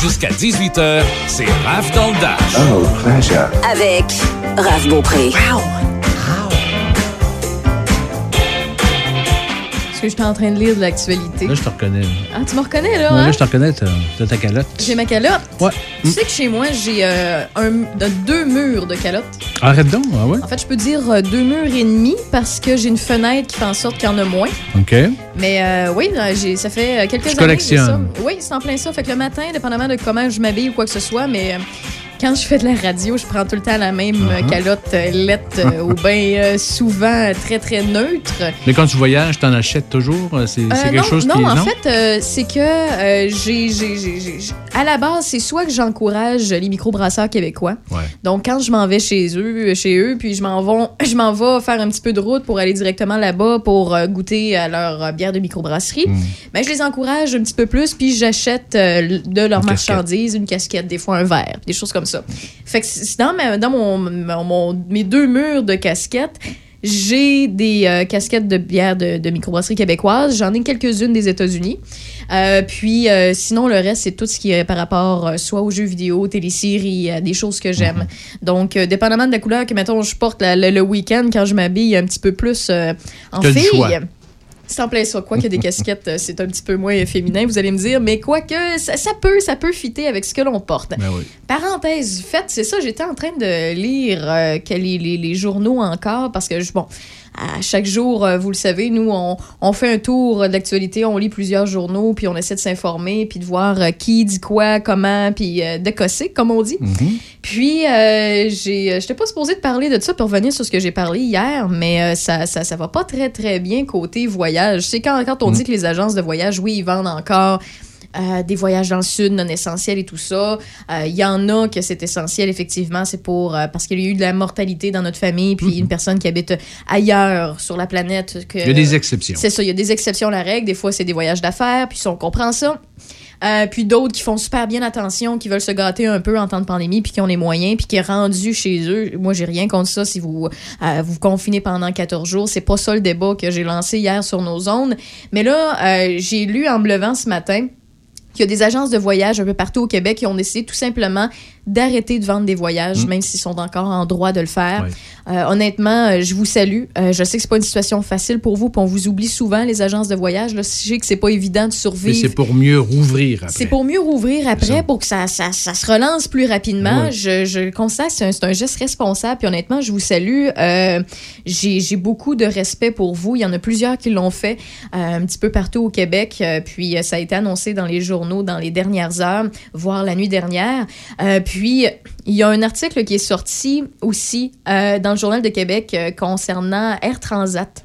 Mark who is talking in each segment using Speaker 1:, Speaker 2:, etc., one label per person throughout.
Speaker 1: Jusqu'à 18h, c'est Raph dans le Dash.
Speaker 2: Oh, pleasure.
Speaker 3: Avec Raph Beaupré.
Speaker 4: Parce que j'étais en train de lire de l'actualité.
Speaker 5: Là, je te reconnais. là.
Speaker 4: Ah, tu me reconnais, là,
Speaker 5: Ouais,
Speaker 4: hein?
Speaker 5: là, je te reconnais, t'as ta calotte.
Speaker 4: J'ai ma calotte.
Speaker 5: Ouais.
Speaker 4: Tu sais que chez moi, j'ai euh, un, deux murs de calotte.
Speaker 5: Arrête donc, ah ouais?
Speaker 4: En fait, je peux dire euh, deux murs et demi parce que j'ai une fenêtre qui fait en sorte qu'il y en a moins.
Speaker 5: OK.
Speaker 4: Mais euh, oui, ça fait euh, quelques
Speaker 5: Tu
Speaker 4: années.
Speaker 5: collectionnes.
Speaker 4: de ça. Oui, c'est en plein ça. Fait que le matin, dépendamment de comment je m'habille ou quoi que ce soit, mais quand je fais de la radio, je prends tout le temps la même euh,
Speaker 5: Uh-huh.
Speaker 4: calotte euh, lette euh, ou bien souvent très, très neutre.
Speaker 5: Mais quand tu voyages, t'en achètes toujours? C'est quelque
Speaker 4: non,
Speaker 5: chose
Speaker 4: non,
Speaker 5: qui est...
Speaker 4: en fait, c'est que j'ai, à la base, c'est soit que j'encourage les microbrasseurs québécois.
Speaker 5: Ouais.
Speaker 4: Donc, quand je m'en vais chez eux, chez eux, puis je m'en vais, je m'en vais faire un petit peu de route pour aller directement là-bas pour goûter à leur bière de microbrasserie,
Speaker 5: Mm.
Speaker 4: ben, je les encourage un petit peu plus, puis j'achète de leurs marchandises, une casquette, des fois un verre, des choses comme ça. Fait que dans, ma- dans mon, mes deux murs de casquettes, j'ai des euh, casquettes de bière de, de microbrasserie québécoise. J'en ai quelques-unes des États-Unis. Euh, puis euh, sinon, le reste, c'est tout ce qui est par rapport soit aux jeux vidéo, téléséries, des choses que j'aime. Donc, euh, dépendamment de la couleur que, mettons, je porte la- le, le week-end, quand je m'habille un petit peu plus en fille. C'est en plein ça. Quoi que des casquettes, euh, c'est un petit peu moins féminin, vous allez me dire. Mais quoi que ça, ça peut, ça peut fitter avec ce que l'on porte.
Speaker 5: Ben oui.
Speaker 4: Parenthèse faite, c'est ça, j'étais en train de lire euh, les, les- les journaux encore parce que, bon, à chaque jour, euh, vous le savez, nous, on, on fait un tour d'actualité, on lit plusieurs journaux, puis on essaie de s'informer, puis de voir euh, qui dit quoi, comment, puis euh, de cosser, comme on dit.
Speaker 5: Mhm.
Speaker 4: Puis, euh, j'ai, euh, j'étais pas supposée de parler de ça pour revenir sur ce que j'ai parlé hier, mais ça, ça, ça va pas très, très bien côté voyage. C'est quand, quand on
Speaker 5: Mm.
Speaker 4: dit que les agences de voyage, oui, ils vendent encore euh, des voyages dans le sud non essentiels et tout ça. Euh, Il y en a que c'est essentiel, effectivement, c'est pour euh, parce qu'il y a eu de la mortalité dans notre famille, puis une personne qui habite ailleurs sur la planète. Que.
Speaker 5: Il y a des exceptions.
Speaker 4: c'est ça, il y a des exceptions à la règle. Des fois, c'est des voyages d'affaires, puis on comprend ça. Euh, puis d'autres qui font super bien attention, qui veulent se gâter un peu en temps de pandémie, puis qui ont les moyens, puis qui est rendu chez eux. Moi, j'ai rien contre ça si vous euh, vous confinez pendant 14 jours. C'est pas ça le débat que j'ai lancé hier sur nos zones. Mais là, euh, j'ai lu en me levant ce matin qu'il y a des agences de voyage un peu partout au Québec qui ont décidé tout simplement d'arrêter de vendre des voyages,
Speaker 5: Mm.
Speaker 4: même s'ils sont encore en droit de le faire. Euh, honnêtement, euh, je vous salue. Euh, je sais que c'est pas une situation facile pour vous, puis on vous oublie souvent les agences de voyage. Là, je sais que c'est pas évident de
Speaker 5: Mais
Speaker 4: survivre.
Speaker 5: c'est pour mieux rouvrir après.
Speaker 4: C'est pour mieux rouvrir après, pour que ça, ça, ça se relance plus rapidement.
Speaker 5: Ouais.
Speaker 4: Je, je constate que c'est un, un geste responsable. Puis honnêtement, je vous salue. J'ai beaucoup de respect pour vous. Il y en a plusieurs qui l'ont fait un petit peu partout au Québec. Puis ça a été annoncé dans les journaux dans les dernières heures, voire la nuit dernière. Puis il y a un article qui est sorti aussi euh, dans le Journal de Québec euh, concernant Air Transat.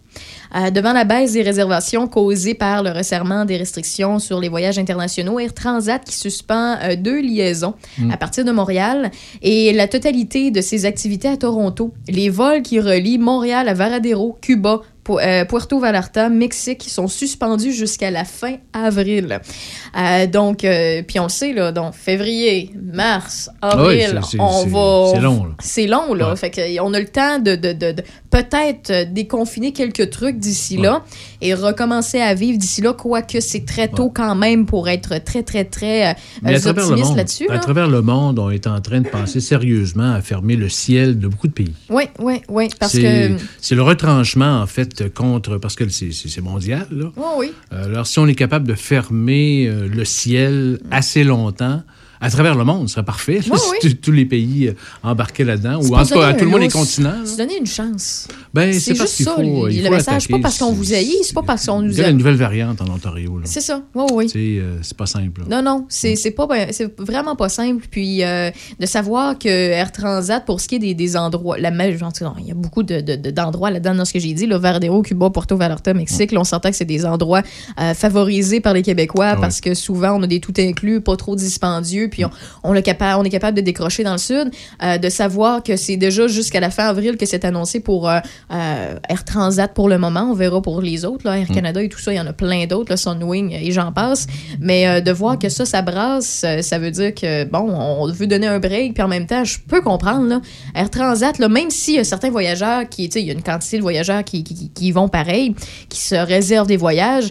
Speaker 4: Euh, devant la baisse des réservations causée par le resserrement des restrictions sur les voyages internationaux, Air Transat qui suspend euh, deux liaisons à partir de Montréal et la totalité de ses activités à Toronto. Les vols qui relient Montréal à Varadero, Cuba, Puerto Vallarta, Mexique, qui sont suspendus jusqu'à la fin avril. Euh, donc, euh, puis on le sait, là, donc février, mars,
Speaker 5: oui,
Speaker 4: avril, on va...
Speaker 5: c'est long, là.
Speaker 4: C'est long, là.
Speaker 5: Ouais.
Speaker 4: Fait que, on a le temps de, de, de- de peut-être euh, déconfiner quelques trucs d'ici là et recommencer à vivre d'ici là, quoique c'est très tôt quand même pour être très, très, très euh, optimiste
Speaker 5: monde,
Speaker 4: là-dessus.
Speaker 5: à
Speaker 4: là.
Speaker 5: travers le monde, on est en train de penser sérieusement à fermer le ciel de beaucoup de pays.
Speaker 4: Oui, oui, oui. Parce que.
Speaker 5: c'est le retranchement, en fait, contre. Parce que c'est- mondial, là.
Speaker 4: Oui, oui.
Speaker 5: Euh, Alors, si on est capable de fermer euh, le ciel assez longtemps, à travers le monde, ce serait parfait.
Speaker 4: Oui,
Speaker 5: si
Speaker 4: oui.
Speaker 5: tous- les pays euh, embarqués là-dedans, ou en tout cas, à tout le monde, les continents.
Speaker 4: Se donner une chance.
Speaker 5: Ben,
Speaker 4: C'est juste ça,
Speaker 5: faut,
Speaker 4: le-
Speaker 5: il
Speaker 4: le
Speaker 5: faut
Speaker 4: message. C'est pas parce qu'on vous haït, c'est pas parce qu'on nous
Speaker 5: Il y a
Speaker 4: aime.
Speaker 5: nouvelle variante en Ontario.
Speaker 4: C'est ça. Oui, oui.
Speaker 5: C'est euh, c'est pas simple. là.
Speaker 4: Non, non, c'est c'est vraiment pas simple. Puis euh, de savoir que Air Transat, pour ce qui est des, des endroits, la il y a beaucoup de- de- de- d'endroits là-dedans dans ce que j'ai dit, là, Verdero, Cuba, Puerto Vallarta, Mexique, là, on s'entend que c'est des endroits euh, favorisés par les Québécois
Speaker 5: Ah ouais.
Speaker 4: parce que souvent on a des tout inclus, pas trop dispendieux, puis on, on, le capa- on est capable de décrocher dans le sud. Euh, de savoir que c'est déjà jusqu'à la fin avril que c'est annoncé pour euh, euh, Air Transat pour le moment. On verra pour les autres, là, Air Canada et tout ça, il y en a plein d'autres, Sunwing et j'en passe. Mais de voir que ça, ça brasse, ça veut dire que, bon, on veut donner un break, puis en même temps, je peux comprendre, là, Air Transat, là, même s'il y a certains voyageurs qui, tu sais, il y a une quantité de voyageurs qui, vont pareil, qui se réservent des voyages,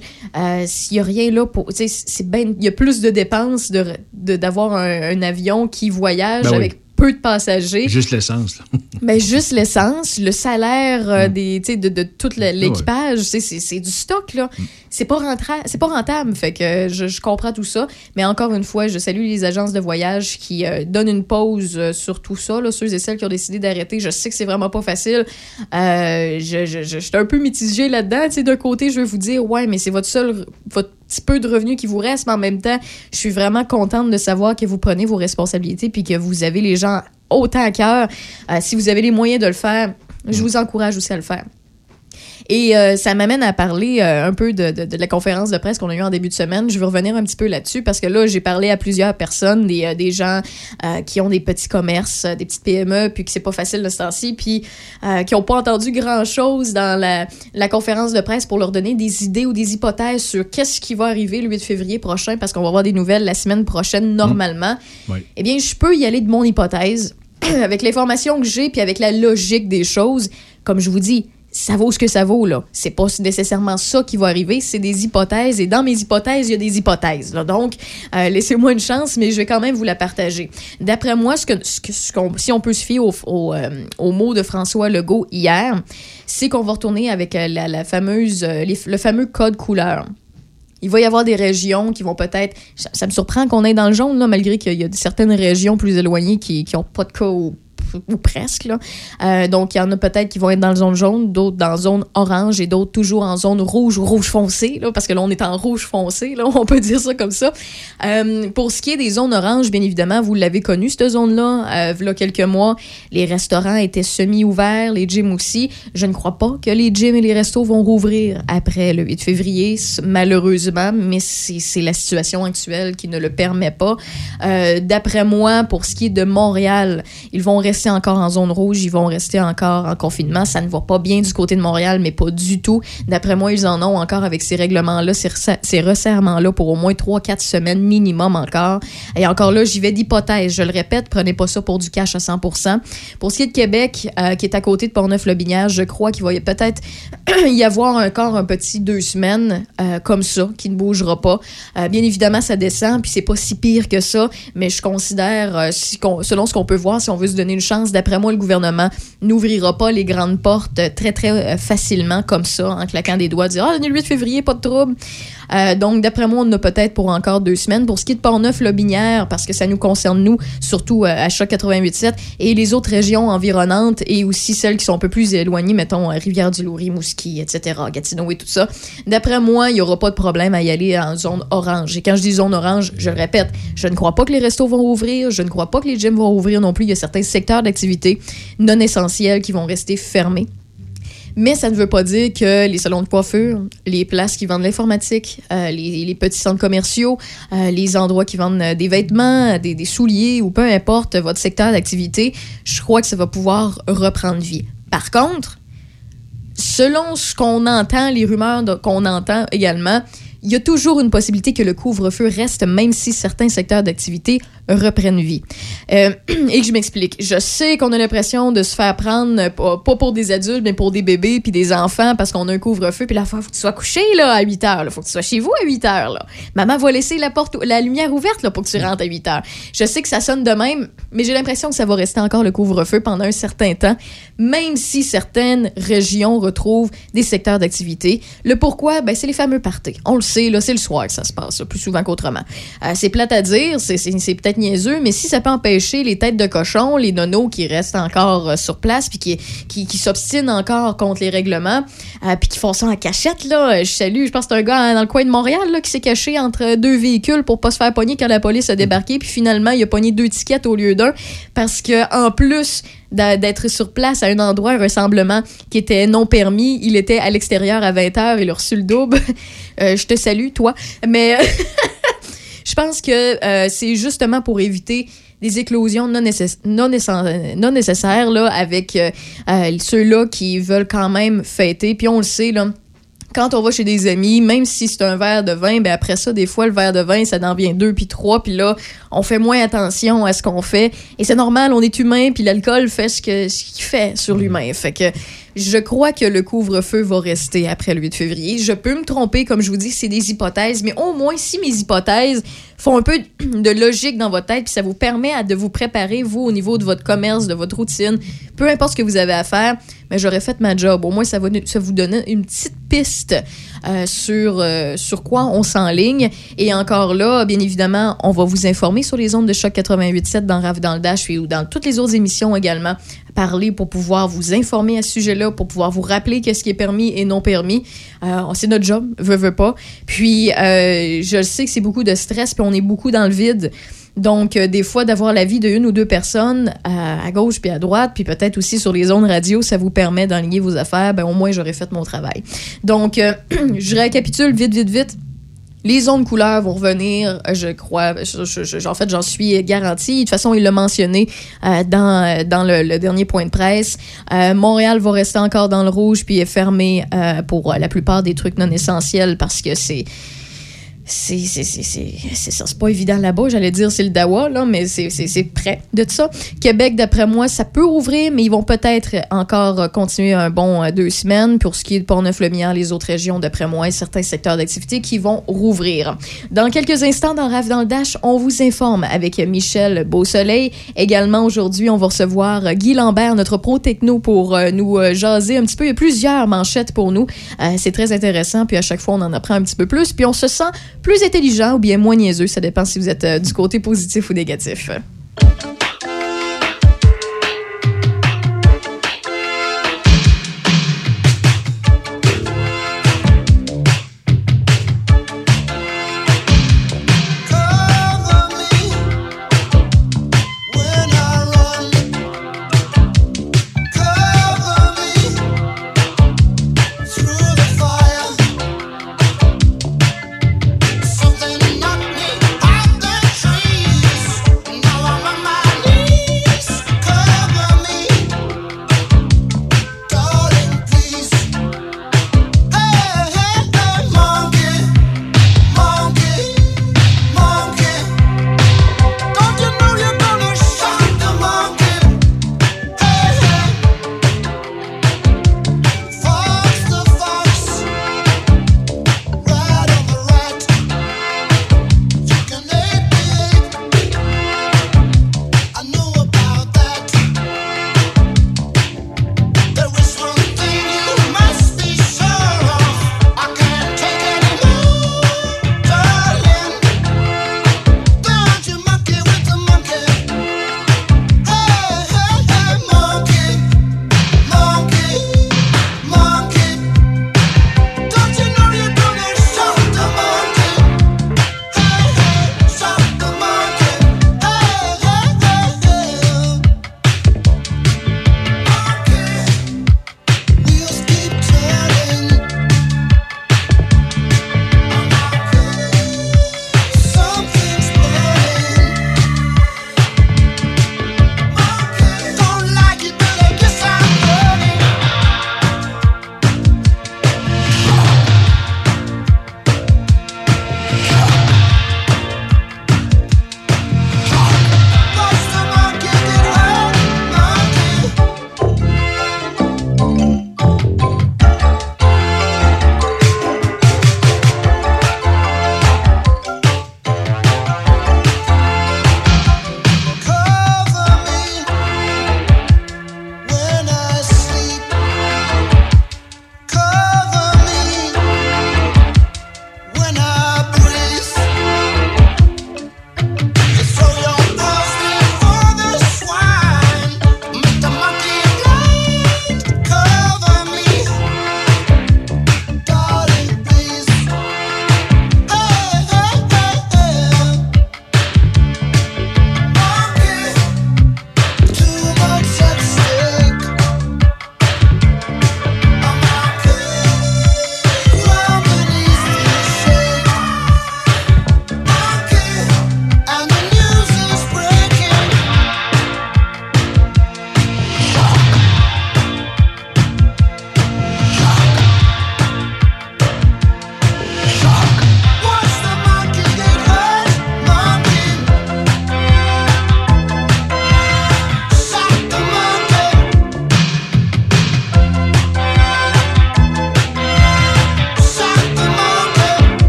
Speaker 4: s'il y a rien là pour, tu sais, ben, il y a plus de dépenses de, de- d'avoir un, un avion qui voyage
Speaker 5: Ben oui.
Speaker 4: avec peu de passagers.
Speaker 5: Juste l'essence. là.
Speaker 4: Mais juste l'essence, le salaire euh,
Speaker 5: Mm.
Speaker 4: des, de, de tout le- l'équipage, c'est- du stock, là.
Speaker 5: Mm.
Speaker 4: C'est pas, pas rentable. Fait que je, je comprends tout ça. Mais encore une fois, je salue les agences de voyage qui euh, donnent une pause euh, sur tout ça, là, ceux et celles qui ont décidé d'arrêter. Je sais que c'est vraiment pas facile. Euh, je, je, je, je suis un peu mitigée là-dedans. D'un côté, je vais vous dire, ouais, mais c'est votre seul, votre petit peu de revenus qui vous reste, mais en même temps, je suis vraiment contente de savoir que vous prenez vos responsabilités puis que vous avez les gens autant à cœur. Euh, si vous avez les moyens de le faire, je vous encourage aussi à le faire. Et euh, ça m'amène à parler euh, un peu de, de- de la conférence de presse qu'on a eue en début de semaine. Je vais revenir un petit peu là-dessus parce que là, j'ai parlé à plusieurs personnes, des, euh, des gens qui ont des petits commerces, des petites PME, puis que c'est pas facile de ce temps-ci, puis qui n'ont pas entendu grand-chose dans la, la conférence de presse pour leur donner des idées ou des hypothèses sur qu'est-ce qui va arriver le 8 février prochain parce qu'on va avoir des nouvelles la semaine prochaine normalement.
Speaker 5: Oui.
Speaker 4: Eh bien, je peux y aller de mon hypothèse avec l'information que j'ai puis avec la logique des choses. Comme je vous dis, ça vaut ce que ça vaut, là. C'est pas nécessairement ça qui va arriver, c'est des hypothèses. Et dans mes hypothèses, il y a des hypothèses. là. Donc, euh, laissez-moi une chance, mais je vais quand même vous la partager. D'après moi, si on peut se fier au, au, euh, au mot de François Legault hier, c'est qu'on va retourner avec euh, la, fameuse, le fameux code couleur. Il va y avoir des régions qui vont peut-être. Ça, me surprend qu'on ait dans le jaune, là, malgré qu'il y a certaines régions plus éloignées qui n'ont pas de cas ou presque. Là. Euh, donc, il y en a peut-être qui vont être dans la zone jaune, d'autres dans la zone orange et d'autres toujours en zone rouge ou rouge foncé, là, parce que là, on est en rouge foncé, là, on peut dire ça comme ça. Euh, pour ce qui est des zones oranges, bien évidemment, vous l'avez connu, cette zone-là. Euh, il y a quelques mois, les restaurants étaient semi-ouverts, les gyms aussi. Je ne crois pas que les gyms et les restos vont rouvrir après le 8 février, malheureusement, mais c'est la situation actuelle qui ne le permet pas. D'après moi, pour ce qui est de Montréal, ils vont rester encore en zone rouge, ils vont rester encore en confinement. Ça ne va pas bien du côté de Montréal, mais pas du tout. D'après moi, ils en ont encore avec ces règlements-là, ces, resserrements-là pour au moins 3-4 semaines minimum encore. Et encore là, j'y vais d'hypothèse. Je le répète, prenez pas ça pour du cash à 100 Pour ce qui est de Québec, euh, qui est à côté de Portneuf-Lobinière, je crois qu'il va peut-être y avoir encore un petit deux semaines euh, comme ça, qui ne bougera pas. Euh, bien évidemment, ça descend, puis c'est pas si pire que ça, mais je considère, selon ce qu'on peut voir, si on veut se donner une chance, d'après moi, le gouvernement n'ouvrira pas les grandes portes euh, très, très euh, facilement comme ça, en claquant des doigts, dire « Ah, le 8 février, pas de trouble ». Euh, donc, d'après moi, on a peut-être pour encore deux semaines. Pour ce qui est de Portneuf-Lobinière, parce que ça nous concerne, nous, surtout euh, à Choc 88.7, et les autres régions environnantes, et aussi celles qui sont un peu plus éloignées, mettons, euh, Rivière-du-Loup, Rimouski, etc., Gatineau et tout ça. D'après moi, il n'y aura pas de problème à y aller en zone orange. Et quand je dis zone orange, je le répète, je ne crois pas que les restos vont ouvrir, je ne crois pas que les gyms vont ouvrir non plus. Il y a certains secteurs d'activité non essentiels qui vont rester fermés. Mais ça ne veut pas dire que les salons de coiffure, les places qui vendent l'informatique, euh, les, petits centres commerciaux, euh, les endroits qui vendent euh, des vêtements, des, souliers ou peu importe votre secteur d'activité, je crois que ça va pouvoir reprendre vie. Par contre, selon ce qu'on entend, les rumeurs qu'on entend également, il y a toujours une possibilité que le couvre-feu reste, même si certains secteurs d'activité reprennent vie. Euh, et que je m'explique. Je sais qu'on a l'impression de se faire prendre, euh, pas pour des adultes, mais pour des bébés puis des enfants, parce qu'on a un couvre-feu, puis la fois, faut que tu sois couché là, à 8 heures. Il faut que tu sois chez vous à 8 heures. Là. Maman va laisser la porte, la lumière ouverte là, pour que tu rentres à 8 heures. Je sais que ça sonne de même, mais j'ai l'impression que ça va rester encore le couvre-feu pendant un certain temps, même si certaines régions retrouvent des secteurs d'activité. Le pourquoi, ben, c'est les fameux parties. On le sait, là, c'est le soir que ça se passe, plus souvent qu'autrement. Euh, c'est plate à dire, c'est, peut-être niaiseux, mais si ça peut empêcher les têtes de cochon, les nonos qui restent encore euh, sur place, puis qui, s'obstinent encore contre les règlements, euh, puis qui font ça en cachette, là, je salue, je pense que c'est un gars dans le coin de Montréal, qui s'est caché entre deux véhicules pour pas se faire pogner quand la police a débarqué, puis finalement, il a pogné deux tickets au lieu d'un, parce que en plus d'être sur place à un endroit, un rassemblement qui était non permis. Il était à l'extérieur à 20h, il a reçu le double. Euh, je te salue, toi. Mais je pense que euh, c'est justement pour éviter des éclosions non, nécess- non, non nécessaires là, avec euh, euh, ceux-là qui veulent quand même fêter. Puis on le sait, là, quand on va chez des amis, même si c'est un verre de vin, ben après ça, des fois, le verre de vin, ça en vient deux puis trois, puis là, on fait moins attention à ce qu'on fait. Et c'est normal, on est humain, puis l'alcool fait ce que ce qu'il fait sur l'humain. Fait que Je crois que le couvre-feu va rester après le 8 février. Je peux me tromper, comme je vous dis, c'est des hypothèses, mais au moins si mes hypothèses font un peu de logique dans votre tête, puis ça vous permet de vous préparer, vous, au niveau de votre commerce, de votre routine, peu importe ce que vous avez à faire, mais j'aurais fait ma job. Au moins, ça va ça vous donner une petite piste euh, sur, euh, sur quoi on s'enligne. Et encore là, bien évidemment, on va vous informer sur les ondes de choc 88.7 dans RAF dans le Dash et ou dans toutes les autres émissions également. Parler pour pouvoir vous informer à ce sujet-là, pour pouvoir vous rappeler qu'est-ce qui est permis et non permis. Euh, c'est notre job, veut, veut pas. Puis, je sais que c'est beaucoup de stress, puis on est beaucoup dans le vide. Donc, euh, des fois, d'avoir l'avis de une ou deux personnes à, gauche puis à droite, puis peut-être aussi sur les zones radio, ça vous permet d'enligner vos affaires. Ben, au moins, j'aurais fait mon travail. Donc, euh, je récapitule vite, vite, vite. Les zones couleurs vont revenir, je crois. en fait, j'en suis garantie. De toute façon, il l'a mentionné euh, dans, dans le, dernier point de presse. Montréal va rester encore dans le rouge puis est fermé pour la plupart des trucs non essentiels parce que c'est c'est ça, c'est pas évident là-bas. J'allais dire c'est le Dawa, là, mais c'est près de ça. Québec, d'après moi, ça peut rouvrir, mais ils vont peut-être encore continuer un bon euh, deux semaines. Pour ce qui est de Port-Neuf-le-Mien, les autres régions, d'après moi, et certains secteurs d'activité qui vont rouvrir. Dans quelques instants, dans Rave dans le Dash, on vous informe avec Michel Beausoleil. Également, aujourd'hui, on va recevoir Guy Lambert, notre pro techno, pour euh, nous euh, jaser un petit peu. Il y a plusieurs manchettes pour nous. c'est très intéressant, puis à chaque fois, on en apprend un petit peu plus. Puis on se sent plus intelligent ou bien moins niaiseux. Ça dépend si vous êtes euh, du côté positif ou négatif.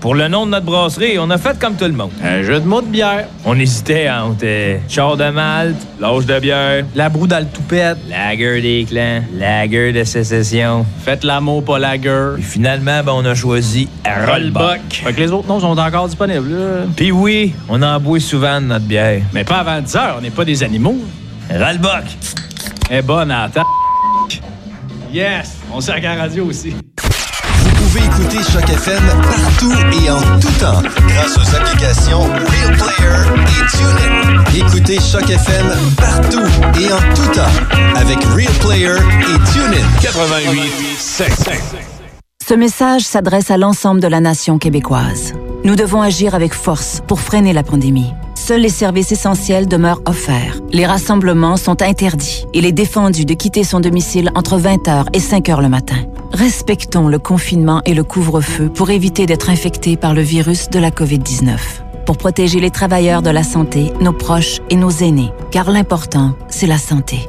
Speaker 2: Pour le nom de notre brasserie, on a fait comme tout le monde.
Speaker 6: Un jeu de mots de bière.
Speaker 2: On hésitait entre char de malte, l'âge de bière,
Speaker 6: La broue dans le toupette.
Speaker 2: lager des clans, lager de sécession.
Speaker 6: Faites l'amour, pas la gueule.
Speaker 2: Et finalement, ben, on a choisi Rollbuck.
Speaker 6: Fait que les autres noms sont encore disponibles, là.
Speaker 2: Puis oui, on en boit souvent de notre bière.
Speaker 6: Mais pas avant 10 heures, on n'est pas des animaux.
Speaker 2: Rollbuck.
Speaker 6: Eh bonne ta- Yes! On sert à la radio aussi.
Speaker 7: Vous pouvez écouter Choc FM partout et en tout temps grâce aux applications Real Player et TuneIn. Écoutez Choc FM partout et en tout temps avec Real Player et TuneIn.
Speaker 1: 88 7.
Speaker 3: Ce message s'adresse à l'ensemble de la nation québécoise. Nous devons agir avec force pour freiner la pandémie. Seuls les services essentiels demeurent offerts. Les rassemblements sont interdits. Il est défendu de quitter son domicile entre 20h et 5h le matin. Respectons le confinement et le couvre-feu pour éviter d'être infectés par le virus de la COVID-19. Pour protéger les travailleurs de la santé, nos proches et nos aînés. Car l'important, c'est la santé.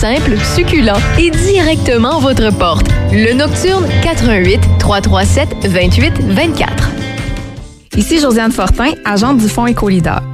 Speaker 8: Simple, succulent et directement à votre porte. Le Nocturne 88 337 28 24.
Speaker 9: Ici Josiane Fortin, agente du Fonds Écolideur.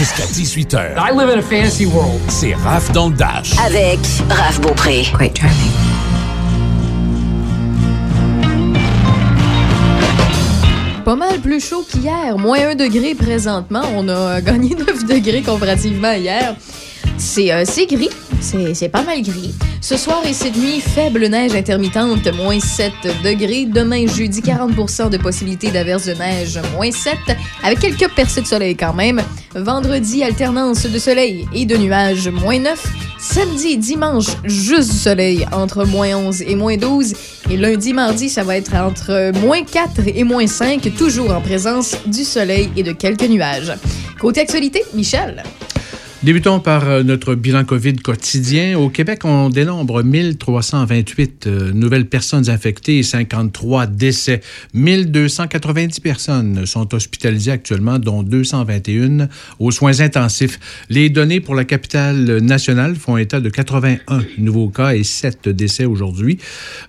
Speaker 1: Jusqu'à 18h.
Speaker 6: I live in a fantasy world.
Speaker 1: C'est Raph dans le Dash.
Speaker 3: Avec Raph Beaupré.
Speaker 10: Quite charming.
Speaker 4: Pas mal plus chaud qu'hier. Moins 1 degré présentement. On a gagné 9 degrés comparativement à hier. C'est euh, c'est gris. C'est pas mal gris. Ce soir et cette nuit, faible neige intermittente, moins 7 degrés. Demain, jeudi, 40% de possibilité d'averse de neige, moins 7, avec quelques percées de soleil quand même. Vendredi, alternance de soleil et de nuages, moins 9. Samedi dimanche, juste du soleil, entre moins 11 et moins 12. Et lundi, mardi, ça va être entre moins 4 et moins 5, toujours en présence du soleil et de quelques nuages. Côté actualité, Michel.
Speaker 5: Débutons par euh, notre bilan COVID quotidien. Au Québec, on dénombre 1328 euh, nouvelles personnes infectées et 53 décès. 1290 personnes sont hospitalisées actuellement, dont 221 aux soins intensifs. Les données pour la capitale nationale font état de 81 nouveaux cas et 7 décès aujourd'hui,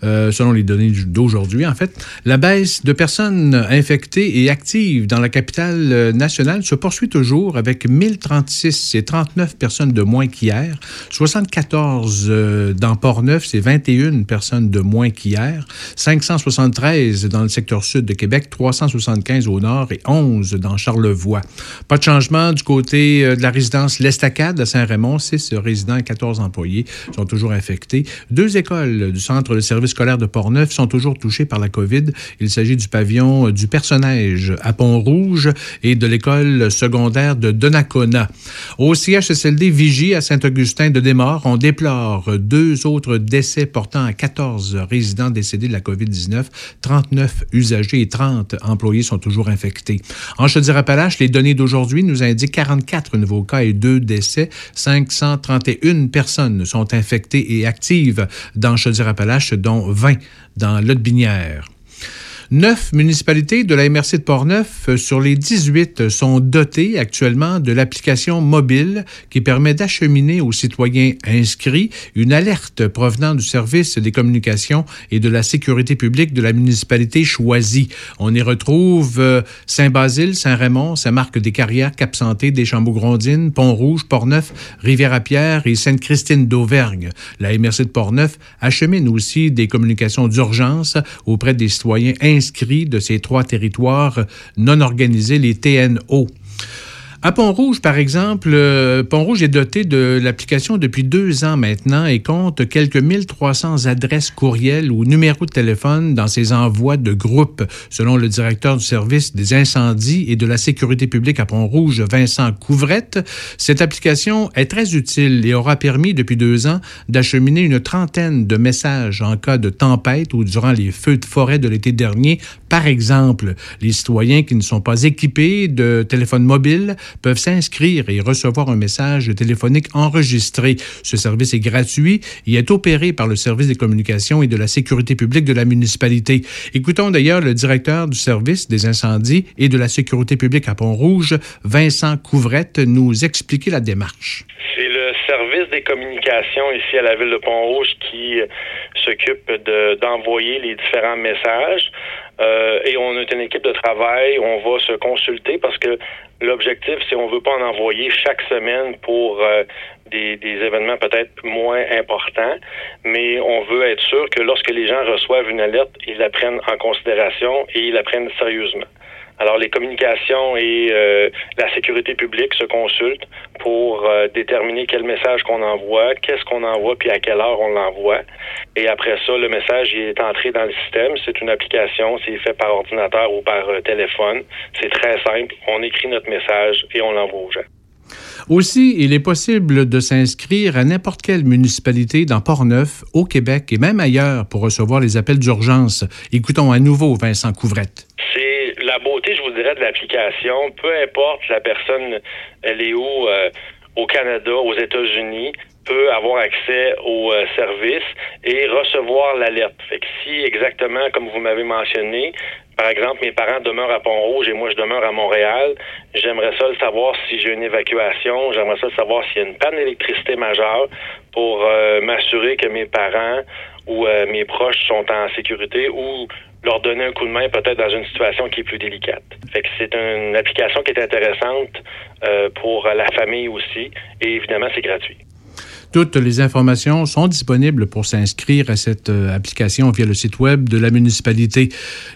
Speaker 5: euh, selon les données d'aujourd'hui. En fait, la baisse de personnes infectées et actives dans la capitale nationale se poursuit toujours avec 1036 et 39 personnes de moins qu'hier. 74 euh, dans Port-Neuf, c'est 21 personnes de moins qu'hier. 573 dans le secteur sud de Québec, 375 au nord et 11 dans Charlevoix. Pas de changement du côté euh, de la résidence L'Estacade à Saint-Raymond. 6 résidents et 14 employés sont toujours infectés. Deux écoles du centre de service scolaire de Port-Neuf sont toujours touchées par la COVID. Il s'agit du pavillon euh, du Personnage à Pont-Rouge et de l'école secondaire de Donnacona. Au CHSLD Vigie à Saint-Augustin de Desmaures, on déplore deux autres décès portant à 14 résidents décédés de la COVID-19. 39 usagers et 30 employés sont toujours infectés. En Chaudière-Appalaches, les données d'aujourd'hui nous indiquent 44 nouveaux cas et 2 décès. 531 personnes sont infectées et actives dans Chaudière-Appalaches, dont 20 dans l'Aude-Binière. Neuf municipalités de la MRC de Portneuf euh, sur les 18 sont dotées actuellement de l'application mobile qui permet d'acheminer aux citoyens inscrits une alerte provenant du service des communications et de la sécurité publique de la municipalité choisie. On y retrouve euh, Saint-Basile, Saint-Raymond, Saint-Marc-des-Carrières, Cap-Santé, Deschambault-Grondines, Pont-Rouge, Portneuf, Rivière-à-Pierre et Sainte-Christine d'Auvergne. La MRC de Portneuf achemine aussi des communications d'urgence auprès des citoyens inscrits de ces trois territoires non organisés, les TNO. À Pont-Rouge, par exemple, euh, Pont-Rouge est doté de l'application depuis deux ans maintenant et compte quelques 1300 adresses courriels ou numéros de téléphone dans ses envois de groupe, selon le directeur du service des incendies et de la sécurité publique à Pont-Rouge, Vincent Couvrette. Cette application est très utile et aura permis depuis deux ans d'acheminer une trentaine de messages en cas de tempête ou durant les feux de forêt de l'été dernier. Par exemple, les citoyens qui ne sont pas équipés de téléphone mobile peuvent s'inscrire et recevoir un message téléphonique enregistré. Ce service est gratuit et est opéré par le service des communications et de la sécurité publique de la municipalité. Écoutons d'ailleurs le directeur du service des incendies et de la sécurité publique à Pont-Rouge, Vincent Couvrette, nous expliquer la démarche.
Speaker 10: C'est le service des communications ici à la ville de Pont-Rouge qui euh, s'occupe d'envoyer les différents messages. Euh, et on est une équipe de travail, on va se consulter parce que l'objectif, c'est on veut pas en envoyer chaque semaine pour euh, des, des, événements peut-être moins importants, mais on veut être sûr que lorsque les gens reçoivent une alerte, ils la prennent en considération et ils la prennent sérieusement. Alors, les communications et euh, la sécurité publique se consultent pour euh, déterminer quel message qu'on envoie, qu'est-ce qu'on envoie, puis à quelle heure on l'envoie. Et après ça, le message est entré dans le système. C'est une application, c'est fait par ordinateur ou par euh, téléphone. C'est très simple. On écrit notre message et on l'envoie aux gens.
Speaker 5: Aussi, il est possible de s'inscrire à n'importe quelle municipalité dans Port-Neuf, au Québec et même ailleurs pour recevoir les appels d'urgence. Écoutons à nouveau Vincent Couvrette.
Speaker 10: C'est la beauté, je vous dirais, de l'application. Peu importe la personne, elle est où, euh, au Canada, aux États-Unis, peut avoir accès au euh, service et recevoir l'alerte. Fait que si exactement comme vous m'avez mentionné, par exemple, mes parents demeurent à Pont-Rouge et moi je demeure à Montréal, j'aimerais ça le savoir si j'ai une évacuation, j'aimerais ça le savoir s'il y a une panne d'électricité majeure pour euh, m'assurer que mes parents ou euh, mes proches sont en sécurité ou leur donner un coup de main peut-être dans une situation qui est plus délicate. Fait que c'est une application qui est intéressante euh, pour la famille aussi et évidemment c'est gratuit.
Speaker 5: Toutes les informations sont disponibles pour s'inscrire à cette euh, application via le site web de la municipalité.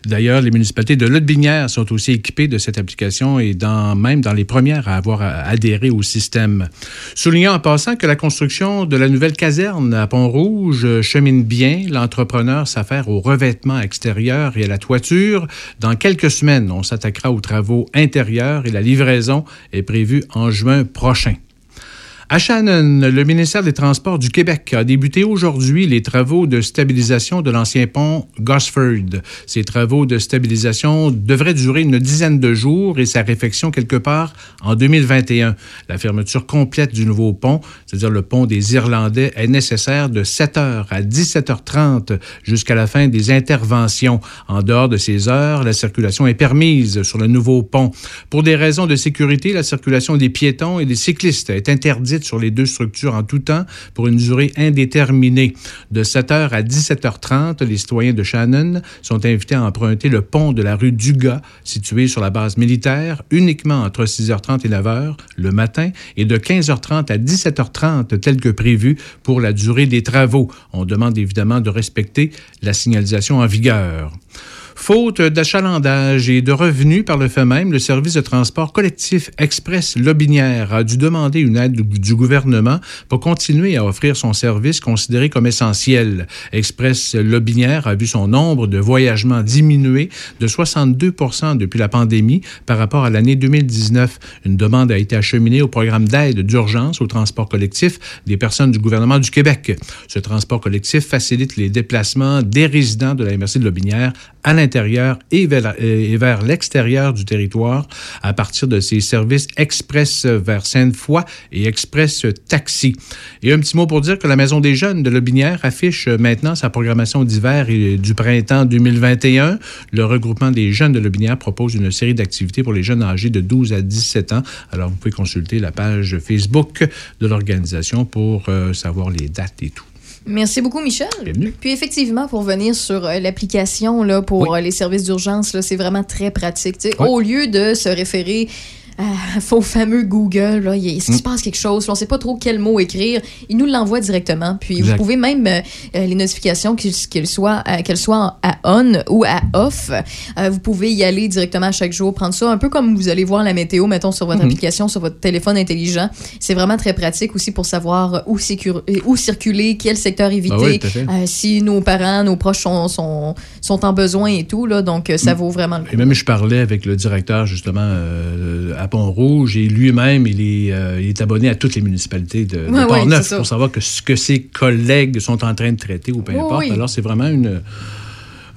Speaker 5: D'ailleurs, les municipalités de Lotbinière sont aussi équipées de cette application et même dans les premières à avoir adhéré au système. Soulignant en passant que la construction de la nouvelle caserne à Pont-Rouge chemine bien, l'entrepreneur s'affaire au revêtement extérieur et à la toiture. Dans quelques semaines, on s'attaquera aux travaux intérieurs et la livraison est prévue en juin prochain. À Shannon, le ministère des Transports du Québec a débuté aujourd'hui les travaux de stabilisation de l'ancien pont Gosford. Ces travaux de stabilisation devraient durer une dizaine de jours et sa réfection quelque part en 2021. La fermeture complète du nouveau pont, c'est-à-dire le pont des Irlandais, est nécessaire de 7h à 17h30 jusqu'à la fin des interventions. En dehors de ces heures, la circulation est permise sur le nouveau pont. Pour des raisons de sécurité, la circulation des piétons et des cyclistes est interdite sur les deux structures en tout temps pour une durée indéterminée. De 7h à 17h30, les citoyens de Shannon sont invités à emprunter le pont de la rue Dugas, situé sur la base militaire, uniquement entre 6h30 et 9h le matin et de 15h30 à 17h30 tel que prévu pour la durée des travaux. On demande évidemment de respecter la signalisation en vigueur. Faute d'achalandage et de revenus par le fait même, le service de transport collectif Express Lobinière a dû demander une aide du gouvernement pour continuer à offrir son service considéré comme essentiel. Express Lobinière a vu son nombre de voyagements diminuer de 62 depuis la pandémie par rapport à l'année 2019. Une demande a été acheminée au programme d'aide d'urgence au transport collectif des personnes du gouvernement du Québec. Ce transport collectif facilite les déplacements des résidents de la MRC de Lobinière à l'intérieur l'intérieur et vers, l'extérieur du territoire à partir de ses services express vers Sainte-Foy et express taxi. Et un petit mot pour dire que la Maison des Jeunes de Lobinière affiche maintenant sa programmation d'hiver et du printemps 2021. Le regroupement des jeunes de Lobinière propose une série d'activités pour les jeunes âgés de 12 à 17 ans. Alors, vous pouvez consulter la page Facebook de l'organisation pour euh, savoir les dates et tout.
Speaker 4: Merci beaucoup, Michel.
Speaker 5: Bienvenue.
Speaker 4: Puis effectivement, pour venir sur euh, l'application là, pour
Speaker 5: Oui.
Speaker 4: euh, les services d'urgence, là, c'est vraiment très pratique. Au lieu de se référer au fameux Google, là, il, il se
Speaker 5: Mm.
Speaker 4: passe quelque chose, on ne sait pas trop quel mot écrire, il nous l'envoie directement. Puis
Speaker 5: Exact.
Speaker 4: vous pouvez même euh, euh, les notifications, qu'elles soient, euh, qu'elles soient à on ou à off, euh, vous pouvez y aller directement à chaque jour, prendre ça un peu comme vous allez voir la météo, mettons, sur votre
Speaker 5: Mhm.
Speaker 4: application, sur votre téléphone intelligent. C'est vraiment très pratique aussi pour savoir où, circuler, quel secteur éviter,
Speaker 5: Ah oui,
Speaker 4: euh, si nos parents, nos proches sont, sont, sont en besoin et tout. Là, donc, ça vaut vraiment le coup.
Speaker 5: Et même, je parlais avec le directeur, justement, à Pont-Rouge, et lui-même, il, est, euh, il est abonné à toutes les municipalités de, Port-Neuf pour savoir que ce que ses collègues sont en train de traiter ou peu
Speaker 4: Oui,
Speaker 5: importe. Alors, c'est vraiment une.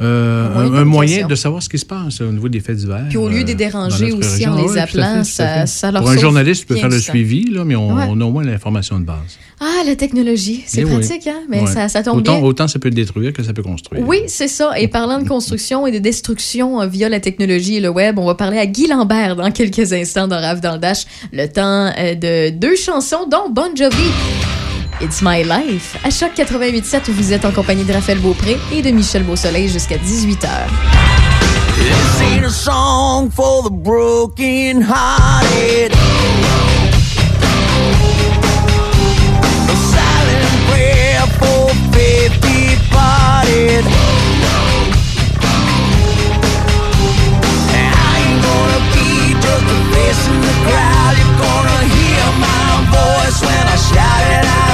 Speaker 5: Euh,
Speaker 4: Un moyen de
Speaker 5: un, un moyen
Speaker 4: communication.
Speaker 5: de savoir ce qui se passe au niveau des faits divers.
Speaker 4: Puis au lieu de les
Speaker 5: euh,
Speaker 4: déranger aussi en
Speaker 5: région.
Speaker 4: les
Speaker 5: tout à
Speaker 4: appelant,
Speaker 5: fait, tout à
Speaker 4: ça-
Speaker 5: fait.
Speaker 4: ça leur
Speaker 5: Pour un journaliste, tu peux
Speaker 4: bien
Speaker 5: faire le
Speaker 4: temps.
Speaker 5: suivi, là, mais on,
Speaker 4: Ouais.
Speaker 5: on a au moins l'information de base.
Speaker 4: Ah, la technologie, c'est
Speaker 5: Eh oui.
Speaker 4: pratique, hein? Mais
Speaker 5: Ouais.
Speaker 4: ça, ça tombe
Speaker 5: autant,
Speaker 4: bien.
Speaker 5: Autant ça peut détruire que ça peut construire.
Speaker 4: Oui, c'est ça. Et parlant de construction et de destruction euh, via la technologie et le web, on va parler à Guy Lambert dans quelques instants dans Rave dans le Dash. Le temps euh, de deux chansons, dont Bon Jovi. It's My Life. À Choc 88.7, vous êtes en compagnie de Raphaël Beaupré et de Michel Beausoleil jusqu'à 18h.
Speaker 11: This ain't a song for the broken hearted. A silent prayer for faith departed. And I ain't gonna be just a face in the crowd. You're gonna hear my voice when I shout it out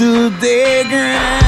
Speaker 12: to the ground.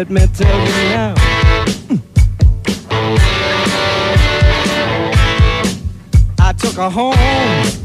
Speaker 12: Let me tell you now. I took her home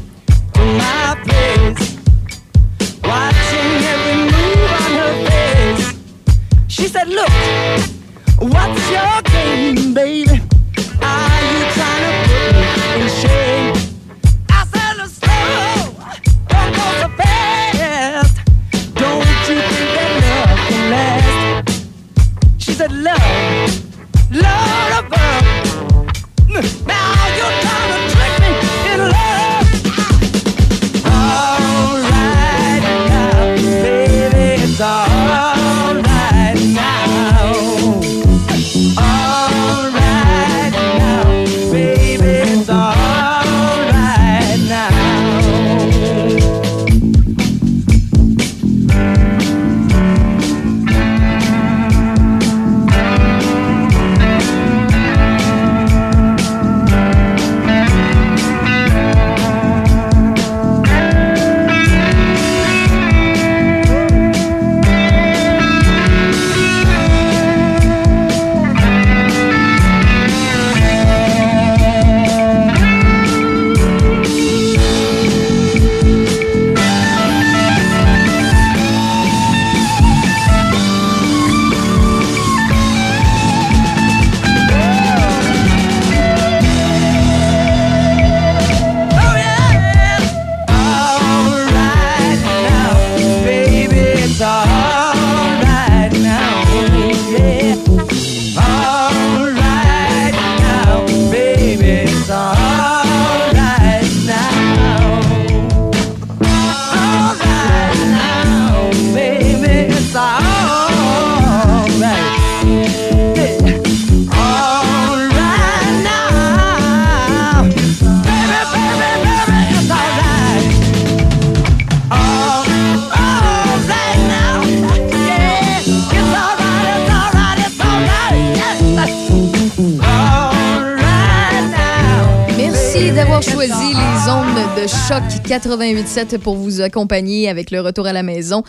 Speaker 4: 88.7 pour vous accompagner avec le retour à la maison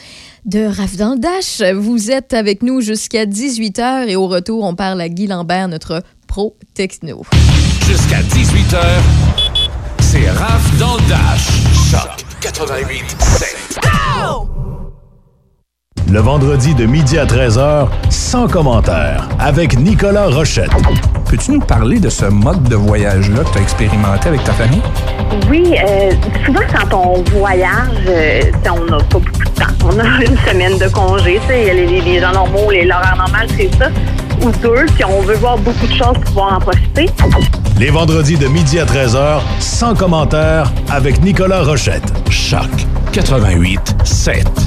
Speaker 4: de le Dash. Vous êtes avec nous jusqu'à 18h et au retour, on parle à Guy Lambert, notre pro techno.
Speaker 1: Jusqu'à 18h, c'est le Dash. Choc 88 7.
Speaker 13: Le vendredi de midi à 13h, sans commentaire, avec Nicolas Rochette.
Speaker 14: Peux-tu nous parler de ce mode de voyage-là que tu as expérimenté avec ta famille?
Speaker 15: Oui, euh, souvent quand on voyage, euh, on n'a pas beaucoup de temps. On a une semaine de congé, tu sais, les, les, les gens normaux, les l'horaire normal, c'est ça, ou deux, puis on veut voir beaucoup de choses pour pouvoir en profiter.
Speaker 13: Les vendredis de midi à 13h, sans commentaire, avec Nicolas Rochette.
Speaker 1: Choc 88 7.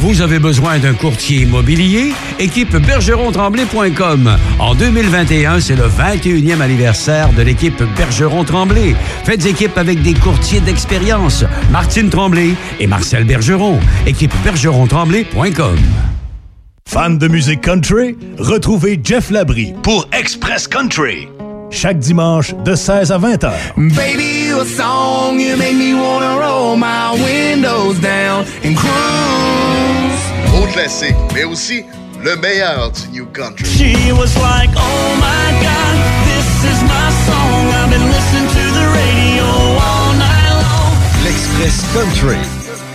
Speaker 16: Vous avez besoin d'un courtier immobilier? Équipe bergeron-tremblay.com. En 2021, c'est le 21e anniversaire de l'équipe Bergeron-Tremblay. Faites équipe avec des courtiers d'expérience. Martine Tremblay et Marcel Bergeron. Équipe bergeron-tremblay.com.
Speaker 13: Fan de musique country? Retrouvez Jeff Labrie pour Express Country. Chaque dimanche de 16 à 20 heures.
Speaker 17: Baby, a song, you make me wanna roll my windows down and cruise.
Speaker 18: Gros classique, mais aussi le meilleur du New Country.
Speaker 17: She was like, oh my god, this is my song. I've been listening to the radio all night long.
Speaker 7: L'Express Country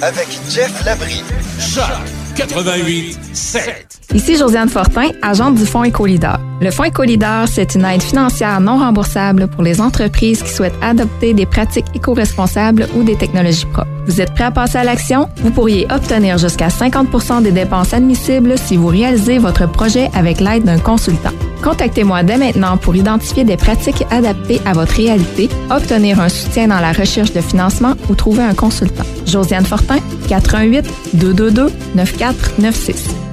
Speaker 7: avec Jeff Labrie.
Speaker 1: Choc 88 7.
Speaker 9: Ici Josiane Fortin, agente du Fonds Écolideur. Le Fonds Écolideur, c'est une aide financière non remboursable pour les entreprises qui souhaitent adopter des pratiques éco-responsables ou des technologies propres. Vous êtes prêt à passer à l'action? Vous pourriez obtenir jusqu'à 50% des dépenses admissibles si vous réalisez votre projet avec l'aide d'un consultant. Contactez-moi dès maintenant pour identifier des pratiques adaptées à votre réalité, obtenir un soutien dans la recherche de financement ou trouver un consultant. Josiane Fortin, 88 222 9496.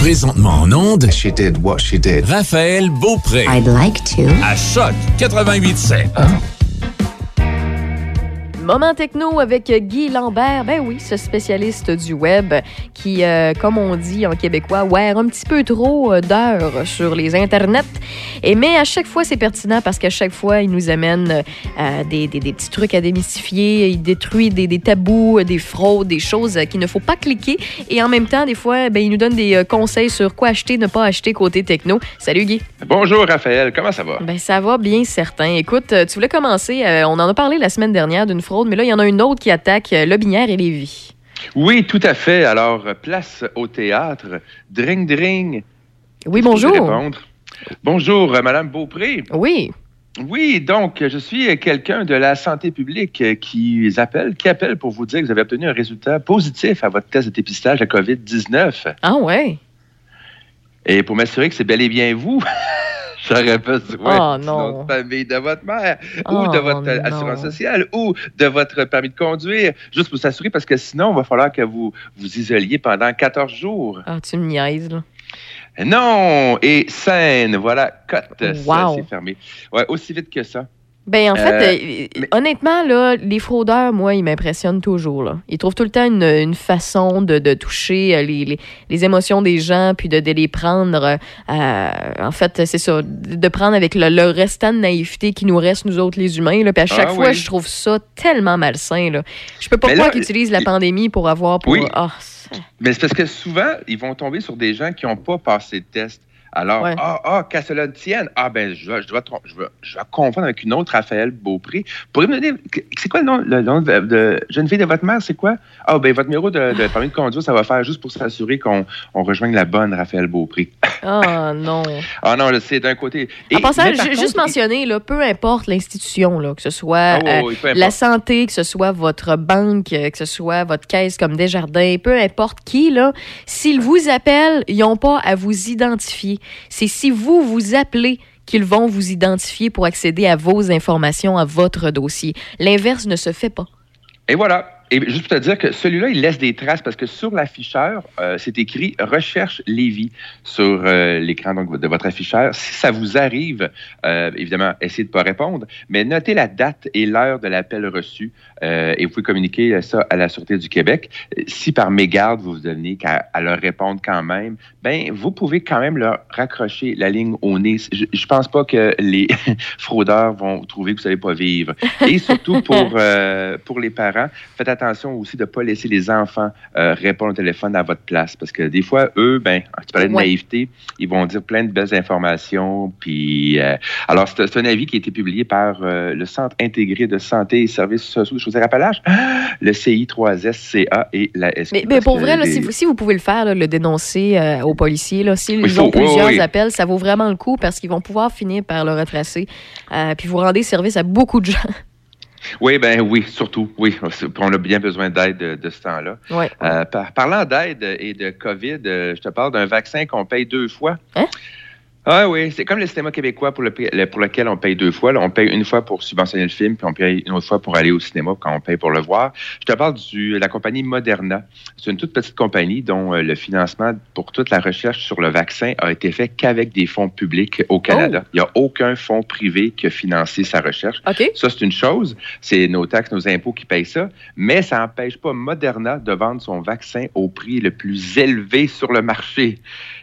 Speaker 1: Présentement en onde. She did what she did. Raphaël Beaupré.
Speaker 19: I'd like to.
Speaker 1: À Choc 88 7.
Speaker 4: Moment techno avec Guy Lambert. Ben oui, ce spécialiste du web qui, euh, comme on dit en québécois, wear un petit peu trop euh, d'heures sur les internets. Et mais à chaque fois, c'est pertinent parce qu'à chaque fois, il nous amène euh, des, des- des petits trucs à démystifier. Il détruit des, des tabous, des fraudes, des choses qu'il ne faut pas cliquer. Et en même temps, des fois, ben, il nous donne des conseils sur quoi acheter, ne pas acheter côté techno. Salut Guy.
Speaker 20: Bonjour Raphaël, comment ça va?
Speaker 4: Ben, ça va bien certain. Écoute, tu voulais commencer, euh, on en a parlé la semaine dernière d'une fraude, mais là, il y en a une autre qui attaque euh, Lobinière et Lévis.
Speaker 20: Oui, tout à fait. Alors, euh, place au théâtre. Dring, dring.
Speaker 4: Oui, bonjour.
Speaker 20: Bonjour, euh, Madame Beaupré.
Speaker 4: Oui.
Speaker 20: Oui, donc, je suis quelqu'un de la santé publique qui appelle, qui appelle pour vous dire que vous avez obtenu un résultat positif à votre test de dépistage de COVID-19.
Speaker 4: Ah ouais?
Speaker 20: Et pour m'assurer que c'est bel et bien vous, j'aurais besoin
Speaker 4: Oh,
Speaker 20: du nom de famille de votre mère
Speaker 4: Oh,
Speaker 20: ou de votre euh,
Speaker 4: non.
Speaker 20: assurance sociale ou de votre permis de conduire, juste pour s'assurer parce que sinon, il va falloir que vous vous isoliez pendant 14 jours.
Speaker 4: Ah, tu me niaises, là.
Speaker 20: Non! Et scène, voilà, cote,
Speaker 4: Wow.
Speaker 20: c'est fermé. Ouais, aussi vite que ça.
Speaker 4: Ben, en fait,
Speaker 20: Euh,
Speaker 4: euh, honnêtement, là, les fraudeurs, moi, ils m'impressionnent toujours. Là. Ils trouvent tout le temps une, une façon de, de toucher euh, les, les, les émotions des gens, puis de, de les prendre. euh, en fait, c'est ça, de prendre avec le, le restant de naïveté qui nous reste, nous autres, les humains. Là. Puis à chaque
Speaker 20: Ah
Speaker 4: fois,
Speaker 20: oui.
Speaker 4: je trouve ça tellement malsain. Là. Je peux pas
Speaker 20: Mais
Speaker 4: croire qu'ils utilisent la pandémie pour avoir... Pour...
Speaker 20: Oui.
Speaker 4: Ah,
Speaker 20: Mais c'est parce que souvent, ils vont tomber sur des gens qui n'ont pas passé le test. Alors,
Speaker 4: Ouais.
Speaker 20: ah, ah, qu'à cela ne tienne, ah, ben, je dois, je dois, je dois, je dois confondre avec une autre, Raphaël Beaupré. Pourriez-vous me que- c'est quoi le nom, le nom de, de jeune fille de votre mère, c'est quoi? Ah, ben, votre numéro de, de permis de conduire, ça va faire juste pour s'assurer qu'on on rejoigne la bonne Raphaël Beaupré.
Speaker 4: ah non.
Speaker 20: Ah non, là, c'est d'un côté. Et-
Speaker 4: En passant,
Speaker 20: contre,
Speaker 4: juste mentionner, là, peu importe l'institution, là, que ce soit
Speaker 20: Ah
Speaker 4: euh,
Speaker 20: oui,
Speaker 4: la santé, que ce soit votre banque, que ce soit votre caisse comme Desjardins, peu importe qui, là, s'ils vous appellent, ils n'ont pas à vous identifier. C'est si vous vous appelez qu'ils vont vous identifier pour accéder à vos informations, à votre dossier. L'inverse ne se fait pas.
Speaker 20: Et voilà. Et juste pour te dire que celui-là, il laisse des traces parce que sur l'afficheur, euh, c'est écrit Recherche Lévis sur euh, l'écran de votre afficheur. Si ça vous arrive, euh, évidemment, essayez de ne pas répondre, mais notez la date et l'heure de l'appel reçu euh, et vous pouvez communiquer ça à la Sûreté du Québec. Si par mégarde, vous vous donnez qu'à à leur répondre quand même, ben vous pouvez quand même leur raccrocher la ligne au nez. Je, je pense pas que les fraudeurs vont trouver que vous savez pas vivre. Et surtout pour, euh, pour les parents, faites attention aussi de ne pas laisser les enfants euh, répondre au téléphone à votre place. Parce que des fois, eux, ben, tu parlais de
Speaker 4: Ouais.
Speaker 20: naïveté, ils vont dire plein de belles informations. Puis, euh, alors, c'est un avis qui a été publié par euh, le Centre intégré de santé et services sociaux de Chaudière-Appalaches, le CI3SCA et la SQ.
Speaker 4: Mais, mais pour vrai, là,
Speaker 20: les-
Speaker 4: si, vous, si vous pouvez le faire, là, le dénoncer euh, aux policiers, s'ils
Speaker 20: Il faut-
Speaker 4: ont
Speaker 20: oui,
Speaker 4: plusieurs
Speaker 20: oui.
Speaker 4: appels, ça vaut vraiment le coup parce qu'ils vont pouvoir finir par le retracer. Euh, puis vous rendez service à beaucoup de gens.
Speaker 20: Oui, ben oui, surtout, oui. On a bien besoin d'aide de, de ce temps-là. Euh, par- parlant d'aide et de COVID, euh, je te parle d'un vaccin qu'on paye deux fois.
Speaker 4: Hein?
Speaker 20: Ah oui, c'est comme le cinéma québécois pour, le, le- pour lequel on paye deux fois. là. On paye une fois pour subventionner le film, puis on paye une autre fois pour aller au cinéma quand on paye pour le voir. Je te parle de la compagnie Moderna. C'est une toute petite compagnie dont euh, le financement pour toute la recherche sur le vaccin a été fait qu'avec des fonds publics au Canada. Il n'y a aucun fonds privé qui a financé sa recherche. Ça, c'est une chose. C'est nos taxes, nos impôts qui payent ça. Mais ça n'empêche pas Moderna de vendre son vaccin au prix le plus élevé sur le marché.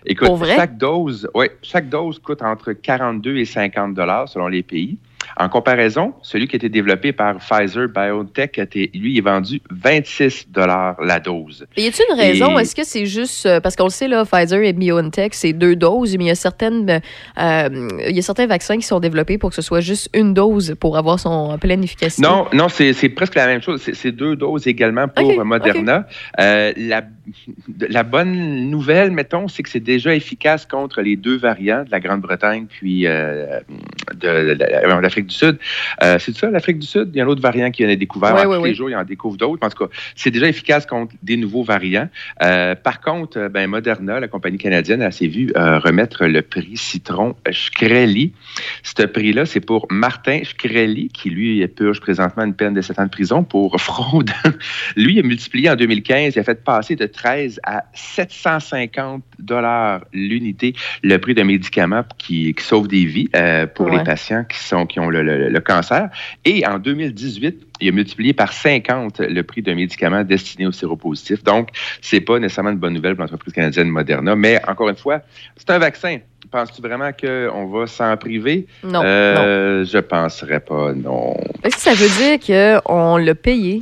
Speaker 20: Écoute,
Speaker 4: Pour vrai?
Speaker 20: chaque dose, ouais, chaque dose coûte entre 42 et 50 dollars selon les pays. En comparaison, celui qui a été développé par Pfizer BioNTech, lui, est vendu 26 dollars la dose.
Speaker 4: Y a-t-il une raison?
Speaker 20: Et-
Speaker 4: Est-ce que c'est juste. euh, parce qu'on le sait, là, Pfizer et BioNTech, c'est deux doses, mais il y a certaines. euh, euh, il y a certains vaccins qui sont développés pour que ce soit juste une dose pour avoir son pleine efficacité.
Speaker 20: Non, non, c'est presque la même chose. C'est- deux doses également pour
Speaker 4: Ok,
Speaker 20: euh, Moderna. Euh, la, la bonne nouvelle, mettons, c'est que c'est déjà efficace contre les deux variants de la Grande-Bretagne puis euh, de, de- de l'Afrique du Sud. Euh, c'est ça, l'Afrique du Sud? Il y a un autre variant qui en est découvert.
Speaker 4: Ouais,
Speaker 20: En
Speaker 4: ouais,
Speaker 20: tous les jours, il en découvre d'autres. En tout cas, c'est déjà efficace contre des nouveaux variants. Euh, par contre, euh, ben, Moderna, la compagnie canadienne, elle s'est vue euh, remettre le prix citron Shkreli. Ce prix-là, c'est pour Martin Shkreli, qui lui purge présentement une peine de 7 ans de prison pour fraude. lui, il a multiplié en 2015, il a fait passer de 13 à 750 dollars l'unité le prix d'un médicament qui, qui sauve des vies euh, pour
Speaker 4: Ouais.
Speaker 20: les patients qui, sont, qui ont le, le- le cancer. Et en 2018, il a multiplié par 50 le prix d'un médicament destiné aux séropositifs. Donc, c'est pas nécessairement une bonne nouvelle pour l'entreprise canadienne Moderna. Mais encore une fois, c'est un vaccin. Penses-tu vraiment qu'on va s'en priver?
Speaker 4: Non,
Speaker 20: Euh, Je penserais pas, non.
Speaker 4: Est-ce que ça veut dire qu'on l'a payé?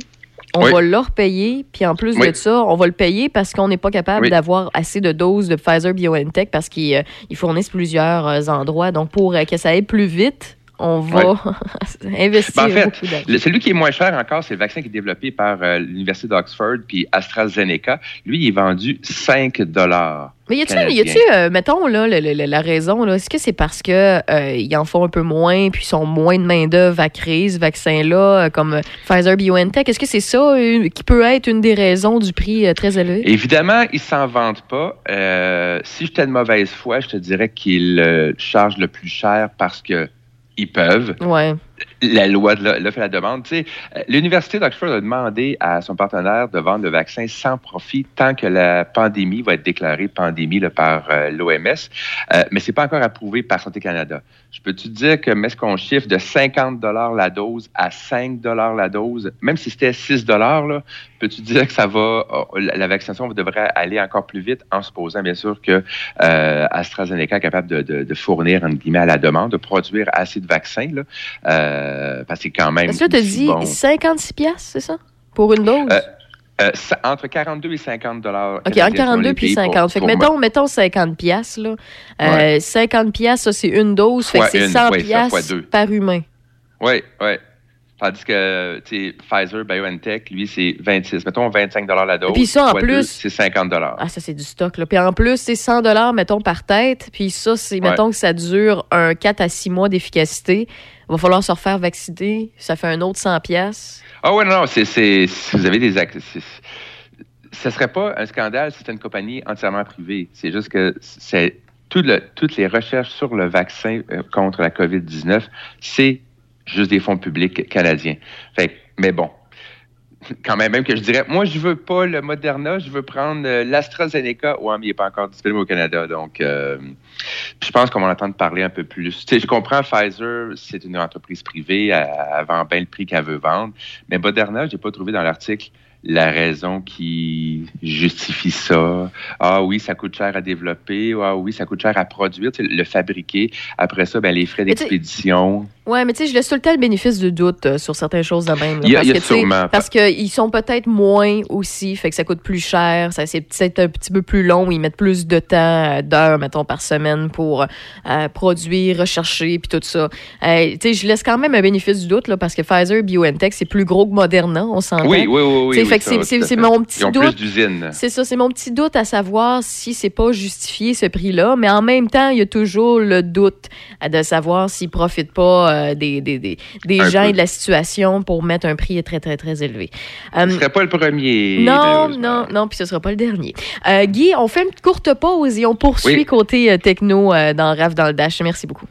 Speaker 4: On
Speaker 20: Oui.
Speaker 4: va le repayer, puis en plus
Speaker 20: Oui.
Speaker 4: de ça, on va le payer parce qu'on n'est pas capable
Speaker 20: Oui.
Speaker 4: d'avoir assez de doses de Pfizer BioNTech parce qu'ils euh, fournissent plusieurs euh, endroits. Donc, pour euh, que ça aille plus vite, on va investir
Speaker 20: Ben, en fait,
Speaker 4: beaucoup d'argent.
Speaker 20: celui qui est moins cher encore, c'est le vaccin qui est développé par euh, l'Université d'Oxford puis AstraZeneca. Lui, il est vendu 5 dollars.
Speaker 4: Mais y a-tu, euh, mettons, là, le- le- la raison, là, est-ce que c'est parce que euh, ils en font un peu moins, puis ils sont moins de main-d'œuvre à créer ce vaccin-là, euh, comme Pfizer BioNTech? Est-ce que c'est ça qui peut être une des raisons du prix euh, très élevé?
Speaker 20: Évidemment, ils s'en vantent pas. Si j'étais de mauvaise foi, je te dirais qu'ils chargent le plus cher parce que ils peuvent.
Speaker 4: Ouais.
Speaker 20: La loi de l'o- l'offre la demande. Tu sais, euh, L'Université d'Oxford a demandé à son partenaire de vendre le vaccin sans profit tant que la pandémie va être déclarée pandémie là, par euh, l'OMS. Euh, mais c'est pas encore approuvé par Santé Canada. Je peux te dire que mais est-ce qu'on chiffre de 50 dollars la dose à 5 dollars la dose, même si c'était 6 dollars là, peux-tu dire que ça va oh, la vaccination devrait aller encore plus vite en supposant bien sûr que euh, AstraZeneca est capable de, de- de fournir entre guillemets à la demande, de produire assez de vaccins là, euh, parce que c'est quand même
Speaker 4: Est-ce que tu as dit
Speaker 20: bon.
Speaker 4: 56 piastres, c'est ça? Pour une dose?
Speaker 20: Euh, euh, ça- entre 42 et 50 dollars.
Speaker 4: OK, entre 42 puis 50. fait que mettons, mettons 50 piastres, là. Euh, 50 piastres, ça, c'est une dose. Fait que c'est
Speaker 20: une,
Speaker 4: 100
Speaker 20: ouais, deux.
Speaker 4: par humain.
Speaker 20: Oui, oui. Tandis que, Pfizer, BioNTech, lui, c'est 26. Mettons 25 la dose.
Speaker 4: Puis ça, en plus-
Speaker 20: C'est 50
Speaker 4: Ah, ça, c'est du stock, là. Puis en plus, c'est 100 mettons, par tête. Puis ça, c'est,
Speaker 20: Ouais.
Speaker 4: mettons que ça dure un 4 à 6 mois d'efficacité. Il va falloir se refaire vacciner. Ça fait un autre 100 piastres.
Speaker 20: Ah ouais, non, non, c'est, c'est, vous avez des actes, ça serait pas un scandale si c'était une compagnie entièrement privée. C'est juste que c'est toutes les recherches sur le vaccin euh, contre la COVID-19, c'est juste des fonds publics canadiens. Fait mais bon, quand même, même que je dirais, moi, je veux pas le Moderna, je veux prendre euh, l'AstraZeneca. Ouais, mais il n'est pas encore disponible au Canada. Donc, euh, je pense qu'on va en entendre parler un peu plus. Tu sais, je comprends, Pfizer, c'est une entreprise privée, elle, elle vend bien le prix qu'elle veut vendre. Mais Moderna, je n'ai pas trouvé dans l'article la raison qui justifie ça. Ah oui, ça coûte cher à développer. Ah oui, ça coûte cher à produire, tu sais, le fabriquer. Après ça, ben, les frais d'expédition.
Speaker 4: Ouais, mais tu sais, je laisse tout le temps le bénéfice du doute euh, sur certaines choses de même. là,
Speaker 20: Il y a-
Speaker 4: parce
Speaker 20: il y a
Speaker 4: que,
Speaker 20: sûrement-
Speaker 4: Parce qu'ils sont peut-être moins aussi, fait que ça coûte plus cher, ça c'est peut-être un petit peu plus long, ils mettent plus de temps, euh, d'heures, mettons, par semaine pour euh, produire, rechercher, puis tout ça. Euh, tu sais, je laisse quand même un bénéfice du doute, là, parce que Pfizer, BioNTech, c'est plus gros que Moderna, on s'entend.
Speaker 20: Oui, oui, oui, oui, oui.
Speaker 19: Fait que c'est- mon petit
Speaker 20: Ils ont
Speaker 19: doute.
Speaker 20: plus d'usines.
Speaker 19: C'est ça, c'est mon petit doute à savoir si c'est pas justifié ce prix-là, mais en même temps, il y a toujours le doute de savoir s'ils profitent pas euh, des, des, des, des gens
Speaker 20: peu.
Speaker 19: et de la situation pour mettre un prix très, très, très élevé. Euh,
Speaker 20: Ce serait pas le premier.
Speaker 19: non, non, non, puis ce sera pas le dernier. Euh, Guy, on fait une courte pause et on poursuit
Speaker 20: Oui.
Speaker 19: côté techno dans RAF dans le Dash. Merci beaucoup.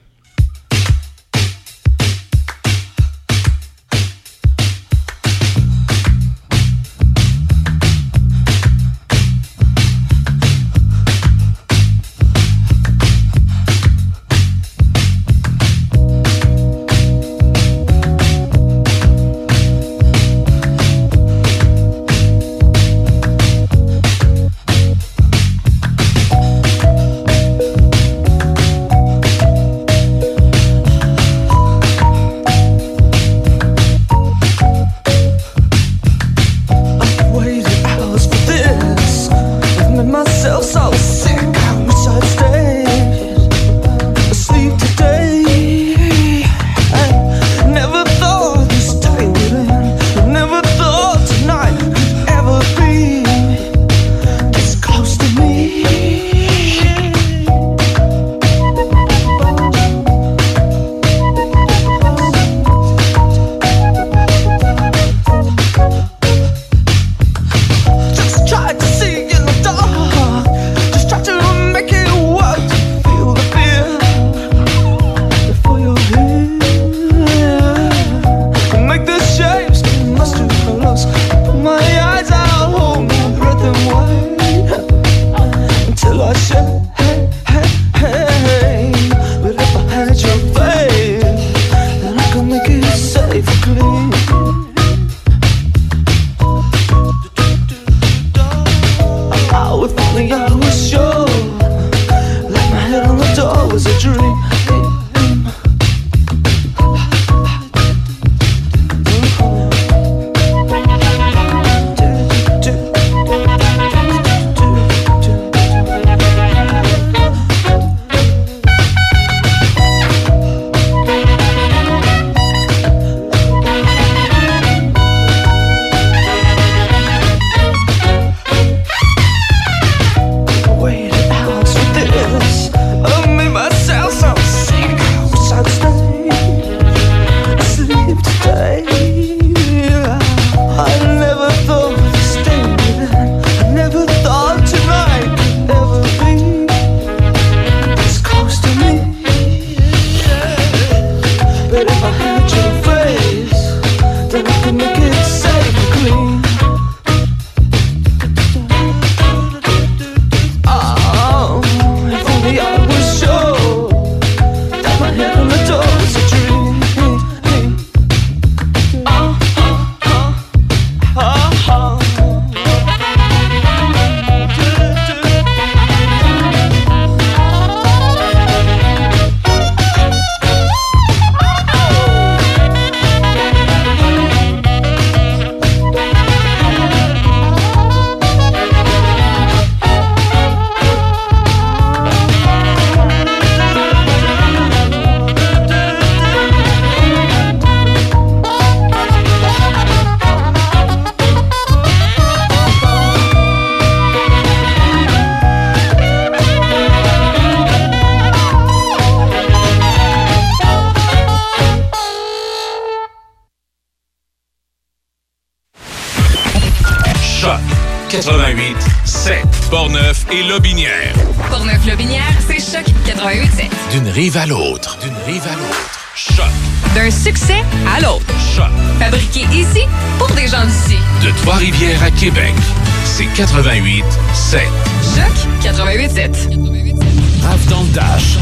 Speaker 1: 88 7 Portneuf et Lobinière.
Speaker 21: Portneuf-Lobinière, c'est Choc 88.7.
Speaker 1: D'une rive à l'autre. D'une rive à l'autre. Choc.
Speaker 21: D'un succès à l'autre.
Speaker 1: Choc.
Speaker 21: Fabriqué ici pour des gens d'ici.
Speaker 1: De Trois-Rivières à Québec. C'est 88 7.
Speaker 21: Choc 88.7.
Speaker 1: Rave dans le Dash.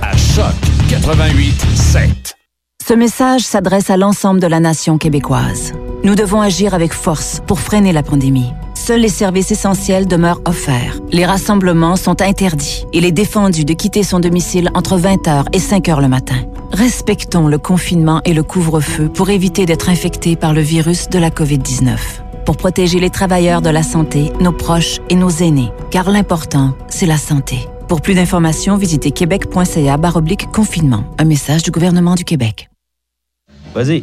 Speaker 1: À Choc 88 7.
Speaker 3: Ce message s'adresse à l'ensemble de la nation québécoise. Nous devons agir avec force pour freiner la pandémie. Seuls les services essentiels demeurent offerts. Les rassemblements sont interdits. Il est défendu de quitter son domicile entre 20h et 5h le matin. Respectons le confinement et le couvre-feu pour éviter d'être infectés par le virus de la COVID-19. Pour protéger les travailleurs de la santé, nos proches et nos aînés. Car l'important, c'est la santé. Pour plus d'informations, visitez québec.ca confinement. Un message du gouvernement du Québec.
Speaker 2: Vas-y.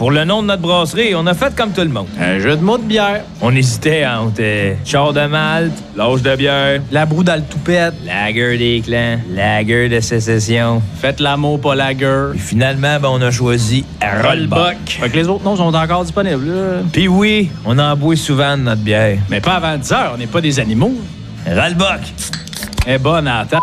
Speaker 2: Pour le nom de notre brasserie, on a fait comme tout le monde.
Speaker 5: Un jeu de mots de bière.
Speaker 2: On hésitait entre euh, char de malte, l'âge de bière,
Speaker 5: La broue dans le toupette.
Speaker 2: lager des clans, lager de sécession.
Speaker 5: Faites l'amour, pas la gueule.
Speaker 2: Puis finalement, ben, on a choisi Rollbuck.
Speaker 5: Fait que les autres noms sont encore disponibles. là.
Speaker 2: Puis oui, on en boit souvent de notre bière.
Speaker 5: Mais pas avant 10 heures, on n'est pas des animaux.
Speaker 2: Rollbuck.
Speaker 5: Eh bonne ta-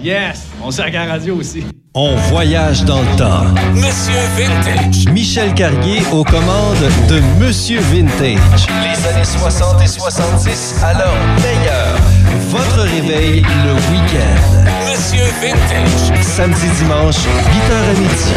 Speaker 5: Yes! On sert à la radio aussi.
Speaker 7: On voyage dans le temps.
Speaker 1: Monsieur Vintage.
Speaker 7: Michel Carrier aux commandes de Monsieur Vintage. Les années 60 et 70 à leur meilleur. Votre réveil le week-end.
Speaker 1: Monsieur Vintage.
Speaker 7: Samedi, dimanche, 8h à midi.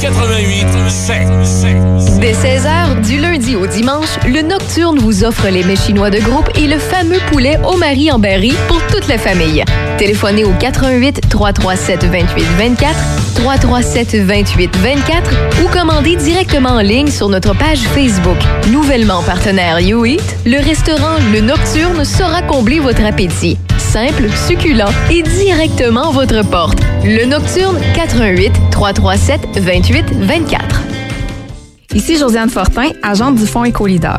Speaker 1: 88 7 7.
Speaker 22: Dès 16h, du lundi au dimanche, le Nocturne vous offre les mets chinois de groupe et le fameux poulet au mari en berry pour toute la famille. Téléphonez au 88 337 28 24, 337 28 24 ou commandez directement en ligne sur notre page Facebook. Nouvellement partenaire YouEat, le restaurant Le Nocturne saura combler votre appétit. Simple, succulent et directement à votre porte. Le Nocturne 88 337 28 24.
Speaker 9: Ici Josiane Fortin, agente du Fonds Écolideur.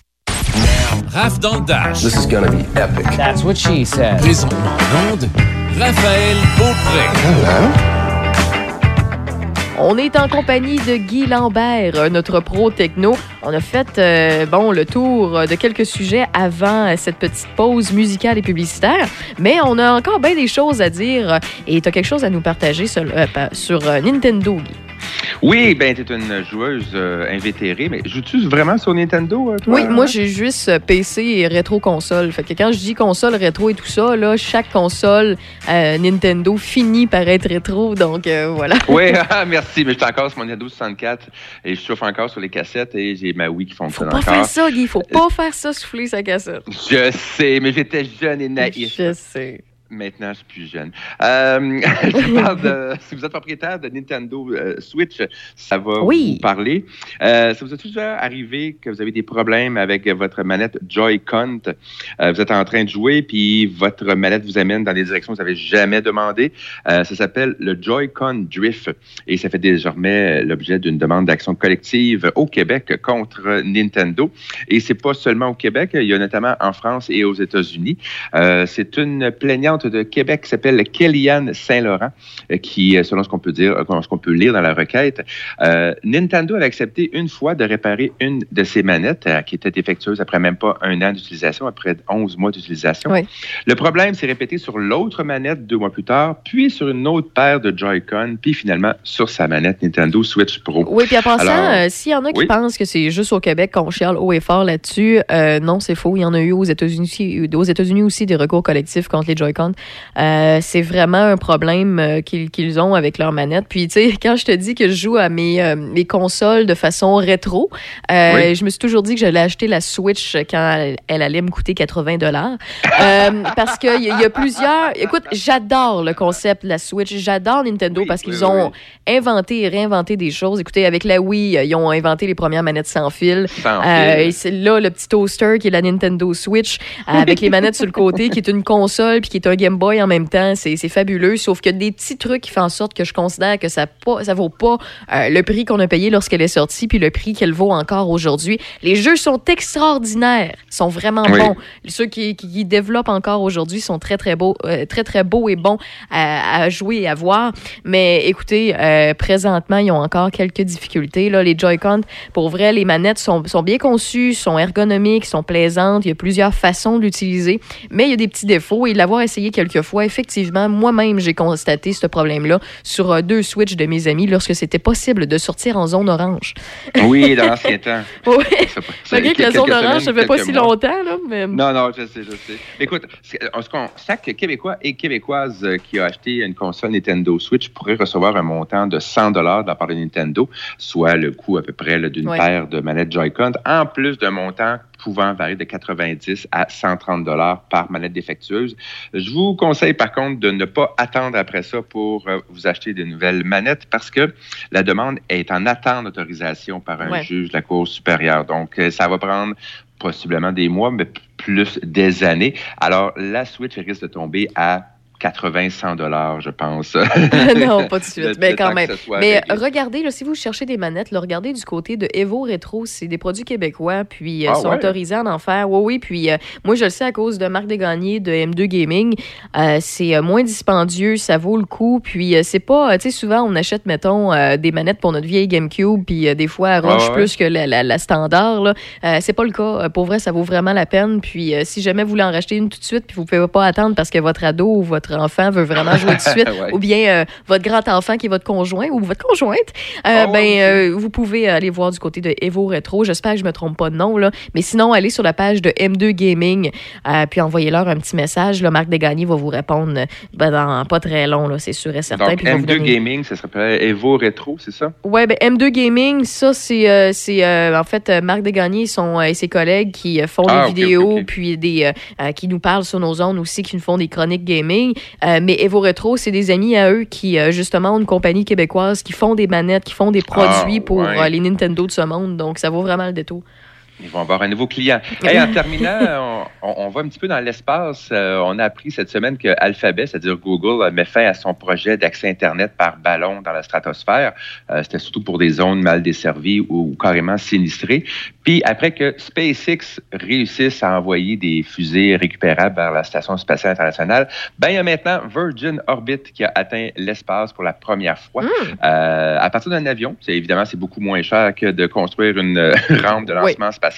Speaker 1: Raph dans le Dash.
Speaker 23: This is gonna be epic.
Speaker 24: That's what she said.
Speaker 1: Présentement en onde, Raphaël Beaupré.
Speaker 4: On est en compagnie de Guy Lambert, notre pro techno. On a fait euh, bon le tour de quelques sujets avant cette petite pause musicale et publicitaire, mais on a encore bien des choses à dire et tu as quelque chose à nous partager sur, euh, sur, euh, Nintendo, Guy?
Speaker 20: Oui, ben, t'es une joueuse euh, invétérée, mais joues-tu vraiment sur Nintendo, toi?
Speaker 4: Oui, moi j'ai juste PC et rétro console. Fait que quand je dis console rétro et tout ça, là, chaque console Nintendo finit par être rétro, donc voilà.
Speaker 20: Oui, ah, merci, mais je suis encore sur mon Nintendo 64 et je chauffe encore sur les cassettes et j'ai ma Wii qui fonctionne
Speaker 4: Pas
Speaker 20: encore.
Speaker 4: faire ça, Guy. Faut pas faire ça, souffler sa cassette.
Speaker 20: Je sais, mais j'étais jeune et naïf.
Speaker 4: Je sais.
Speaker 20: Maintenant, je suis plus jeune. Euh, je parle de, si vous êtes propriétaire de Nintendo euh, Switch, ça va
Speaker 4: Oui.
Speaker 20: vous parler. Euh, ça vous est déjà arrivé que vous avez des problèmes avec votre manette Joy-Con? Euh, vous êtes en train de jouer, puis votre manette vous amène dans des directions que vous n'avez jamais demandé. Ça s'appelle le Joy-Con Drift et ça fait désormais l'objet d'une demande d'action collective au Québec contre Nintendo. Et c'est pas seulement au Québec, il y a notamment en France et aux États-Unis. C'est une plaignante de Québec qui s'appelle Kellyanne Saint-Laurent, euh, qui, euh, selon ce qu'on peut dire, euh, ce qu'on peut lire dans la requête, euh, Nintendo avait accepté une fois de réparer une de ses manettes euh, qui était défectueuse après même pas un an d'utilisation, après 11 mois d'utilisation.
Speaker 4: Oui.
Speaker 20: Le problème s'est répété sur l'autre manette deux mois plus tard, puis sur une autre paire de Joy-Con, puis finalement sur sa manette Nintendo Switch Pro.
Speaker 4: Oui, puis en passant, euh, s'il y en a qui
Speaker 20: oui.
Speaker 4: pensent que c'est juste au Québec qu'on chiale haut et fort là-dessus, non, c'est faux. Il y en a eu aux États-Unis aussi, aux États-Unis aussi des recours collectifs contre les Joy-Con. Euh, c'est vraiment un problème euh, qu'ils qu'ils ont avec leur manette. Puis, tu sais, quand je te dis que je joue à mes, euh, mes consoles de façon rétro,
Speaker 25: Oui.
Speaker 4: je me suis toujours dit que j'allais acheter la Switch quand elle, elle allait me coûter 80 dollars. parce qu'il y, y a plusieurs... Écoute, j'adore le concept de la Switch. J'adore Nintendo parce qu'ils ont inventé et réinventé des choses. Écoutez, avec la Wii, ils ont inventé les premières manettes sans fil.
Speaker 25: Sans
Speaker 4: Euh,
Speaker 25: fil.
Speaker 4: et c'est là le petit toaster qui est la Nintendo Switch avec les manettes sur le côté, qui est une console puis qui est un Game Boy en même temps. C'est fabuleux. Sauf que des petits trucs qui font en sorte que je considère que ça pas, ça vaut pas euh, le prix qu'on a payé lorsqu'elle est sortie puis le prix qu'elle vaut encore aujourd'hui. Les jeux sont extraordinaires, sont vraiment
Speaker 25: Oui.
Speaker 4: bons. Ceux qui, qui, qui développent encore aujourd'hui sont très très beaux, euh, très très beaux et bons à, à jouer et à voir. Mais écoutez, euh, présentement ils ont encore quelques difficultés là. Les Joy-Con, pour vrai, les manettes sont, sont bien conçues, sont ergonomiques, sont plaisantes. Il y a plusieurs façons de l'utiliser, mais il y a des petits défauts. Et l'avoir essayé quelques fois, effectivement, moi-même j'ai constaté ce problème-là sur euh, deux Switch de mes amis lorsque c'était possible de sortir en zone orange.
Speaker 20: Oui, dans l'ancien temps.
Speaker 4: Oui. Malgré que la zone orange, ça fait pas si
Speaker 20: mois.
Speaker 4: longtemps, là, mais...
Speaker 20: Non, non, je sais, je sais. Écoute, ce ce qu'on chaque Québécois et Québécoise euh, qui a acheté une console Nintendo Switch pourrait recevoir un montant de 100 de la part de Nintendo, soit le coût à peu près d'une
Speaker 25: Ouais.
Speaker 20: paire de manettes Joy-Con, en plus d'un montant pouvant varier de 90 à 130 dollars par manette défectueuse. Je vous conseille par contre de ne pas attendre après ça pour euh, vous acheter de nouvelles manettes parce que la demande est en attente d'autorisation par un
Speaker 25: Ouais.
Speaker 20: juge de la Cour supérieure. Donc, euh, ça va prendre possiblement des mois, mais plus des années. Alors, la Switch risque de tomber à 80-100 dollars, je pense.
Speaker 4: non, pas tout de suite. Mais quand même. Mais regardez, là, si vous cherchez des manettes, là, regardez du côté de Evo Retro. C'est des produits québécois, puis euh,
Speaker 20: Ah
Speaker 4: sont
Speaker 20: ouais?
Speaker 4: autorisés à en faire. Oui, oui. Puis euh, moi, je le sais à cause de Marc Desgagnés de M2 Gaming. Euh, c'est euh, moins dispendieux, ça vaut le coup. Puis c'est pas, tu sais, souvent, on achète, mettons, des manettes pour notre vieille GameCube, puis des fois, elle
Speaker 20: ouais?
Speaker 4: plus que la, la- la standard. Là. C'est pas le cas. Pour vrai, ça vaut vraiment la peine. Puis si jamais vous voulez en racheter une tout de suite, puis vous pouvez pas attendre parce que votre ado ou votre enfant veut vraiment jouer de suite, ou bien votre grand-enfant qui est votre conjoint ou votre conjointe, euh, ben, vous pouvez aller voir du côté de Evo Retro. J'espère que je me trompe pas de nom, là. Mais sinon, allez sur la page de M2 Gaming, puis envoyez-leur un petit message. Là, Marc Desgagnés va vous répondre ben, dans pas très long, là, c'est sûr et certain.
Speaker 20: Donc,
Speaker 4: puis il va vous
Speaker 20: M2
Speaker 4: donner-
Speaker 20: Gaming, ça s'appelle Evo Retro, c'est ça?
Speaker 4: Ouais, ben M2 Gaming, ça c'est en fait Marc Desgagnés et ses collègues qui font des vidéos puis des qui nous parlent sur nos zones aussi qui nous font des chroniques gaming. Euh, mais Evo Retro, c'est des amis à eux qui euh, justement ont une compagnie québécoise qui font des manettes, qui font des produits
Speaker 20: Ah,
Speaker 4: pour
Speaker 20: ouais.
Speaker 4: euh, les Nintendo de ce monde. Donc ça vaut vraiment le détour.
Speaker 20: Ils vont avoir un nouveau client. Hey, en terminant, on, va un petit peu dans l'espace. Euh, on a appris cette semaine que Alphabet, c'est-à-dire Google, met fin à son projet d'accès Internet par ballon dans la stratosphère. Euh, C'était surtout pour des zones mal desservies ou carrément sinistrées. Puis après que SpaceX réussisse à envoyer des fusées récupérables vers la Station spatiale internationale, ben, il y a maintenant Virgin Orbit qui a atteint l'espace pour la première fois. Euh, à partir d'un avion, évidemment c'est beaucoup moins cher que de construire une rampe de lancement spatial.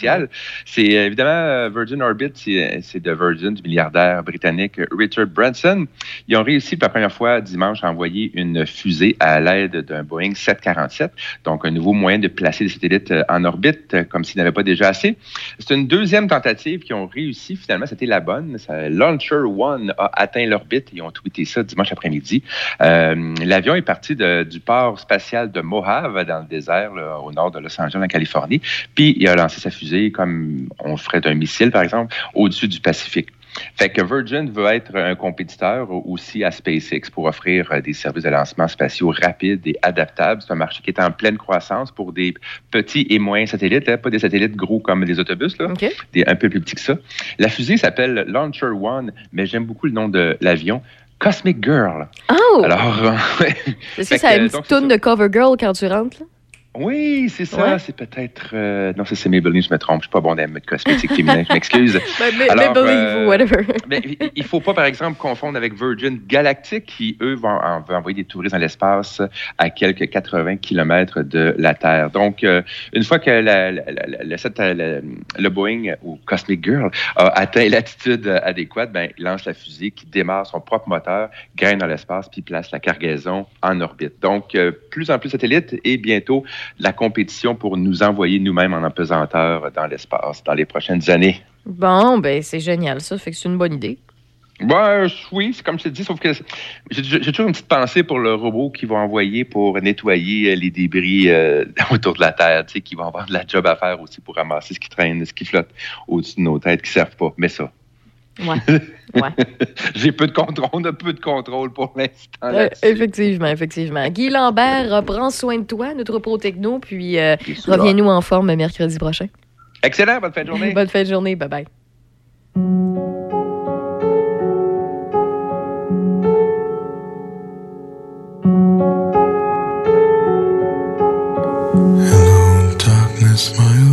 Speaker 20: C'est euh, évidemment euh, Virgin Orbit, c'est c'est de Virgin, du milliardaire britannique Richard Branson. Ils ont réussi pour la première fois dimanche à envoyer une fusée à l'aide d'un Boeing 747, donc un nouveau moyen de placer des satellites euh, en orbite, euh, comme s'il n'avait pas déjà assez. C'est une deuxième tentative qui ont réussi. Finalement, c'était la bonne. Ça- Launcher One a atteint l'orbite. Ils ont tweeté ça dimanche après-midi. Euh, L'avion est parti de- du port spatial de Mojave, dans le désert, là, au nord de Los Angeles, en Californie. Puis, il a lancé sa fusée comme on ferait d'un missile, par exemple, au-dessus du Pacifique. Fait que Virgin veut être un compétiteur aussi à SpaceX pour offrir euh, des services de lancement spatiaux rapides et adaptables. C'est un marché qui est en pleine croissance pour des petits et moyens satellites, hein, pas des satellites gros comme des autobus, là, des un peu plus petits que ça. La fusée s'appelle Launcher One, mais j'aime beaucoup le nom de l'avion. Cosmic Girl.
Speaker 4: Oh!
Speaker 20: Alors, euh.
Speaker 4: Est-ce que ça a une petite toune de Cover Girl quand tu rentres? là?
Speaker 20: Oui, c'est ça.
Speaker 4: Ouais.
Speaker 20: C'est peut-être. euh, non, ça, c'est Maybelline, je me trompe. Je suis pas bon dans les cosmétiques féminins, je m'excuse.
Speaker 4: Ben, Maybelline
Speaker 20: euh,
Speaker 4: whatever.
Speaker 20: mais il- il faut pas, par exemple, confondre avec Virgin Galactic, qui, eux, vont, envoyer des touristes dans l'espace à quelques 80 km de la Terre. Donc, euh, une fois que la- la- la- cette- la- le Boeing ou Cosmic Girl a atteint l'altitude adéquate, ben, il lance la fusée qui démarre son propre moteur, gagne dans l'espace, puis place la cargaison en orbite. Donc, euh, plus en plus de satellites et bientôt la compétition pour nous envoyer nous-mêmes en apesanteur dans l'espace dans les prochaines années.
Speaker 4: Bon, ben c'est génial ça, fait que c'est une bonne idée.
Speaker 20: Ben, oui, c'est comme je te dis, sauf que j'ai toujours une petite pensée pour le robot qu'ils vont envoyer pour nettoyer euh, les débris euh, autour de la Terre, tu sais, qui vont avoir de la job à faire aussi pour ramasser ce qui traîne, ce qui flotte au-dessus de nos têtes, qui ne servent pas. Mais ça.
Speaker 19: Ouais.
Speaker 20: j'ai peu de contrôle, on a peu de contrôle pour l'instant.
Speaker 19: Euh,
Speaker 20: là-dessus.
Speaker 19: effectivement, effectivement. Guy Lambert, euh, prends soin de toi, notre pro techno, puis euh, reviens-nous en forme mercredi prochain.
Speaker 20: Excellent, bonne fin de journée.
Speaker 19: Bonne fin de journée, bye bye.
Speaker 17: Darkness, my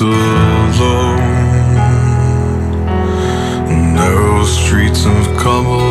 Speaker 17: walked alone, narrow streets of cobblestone.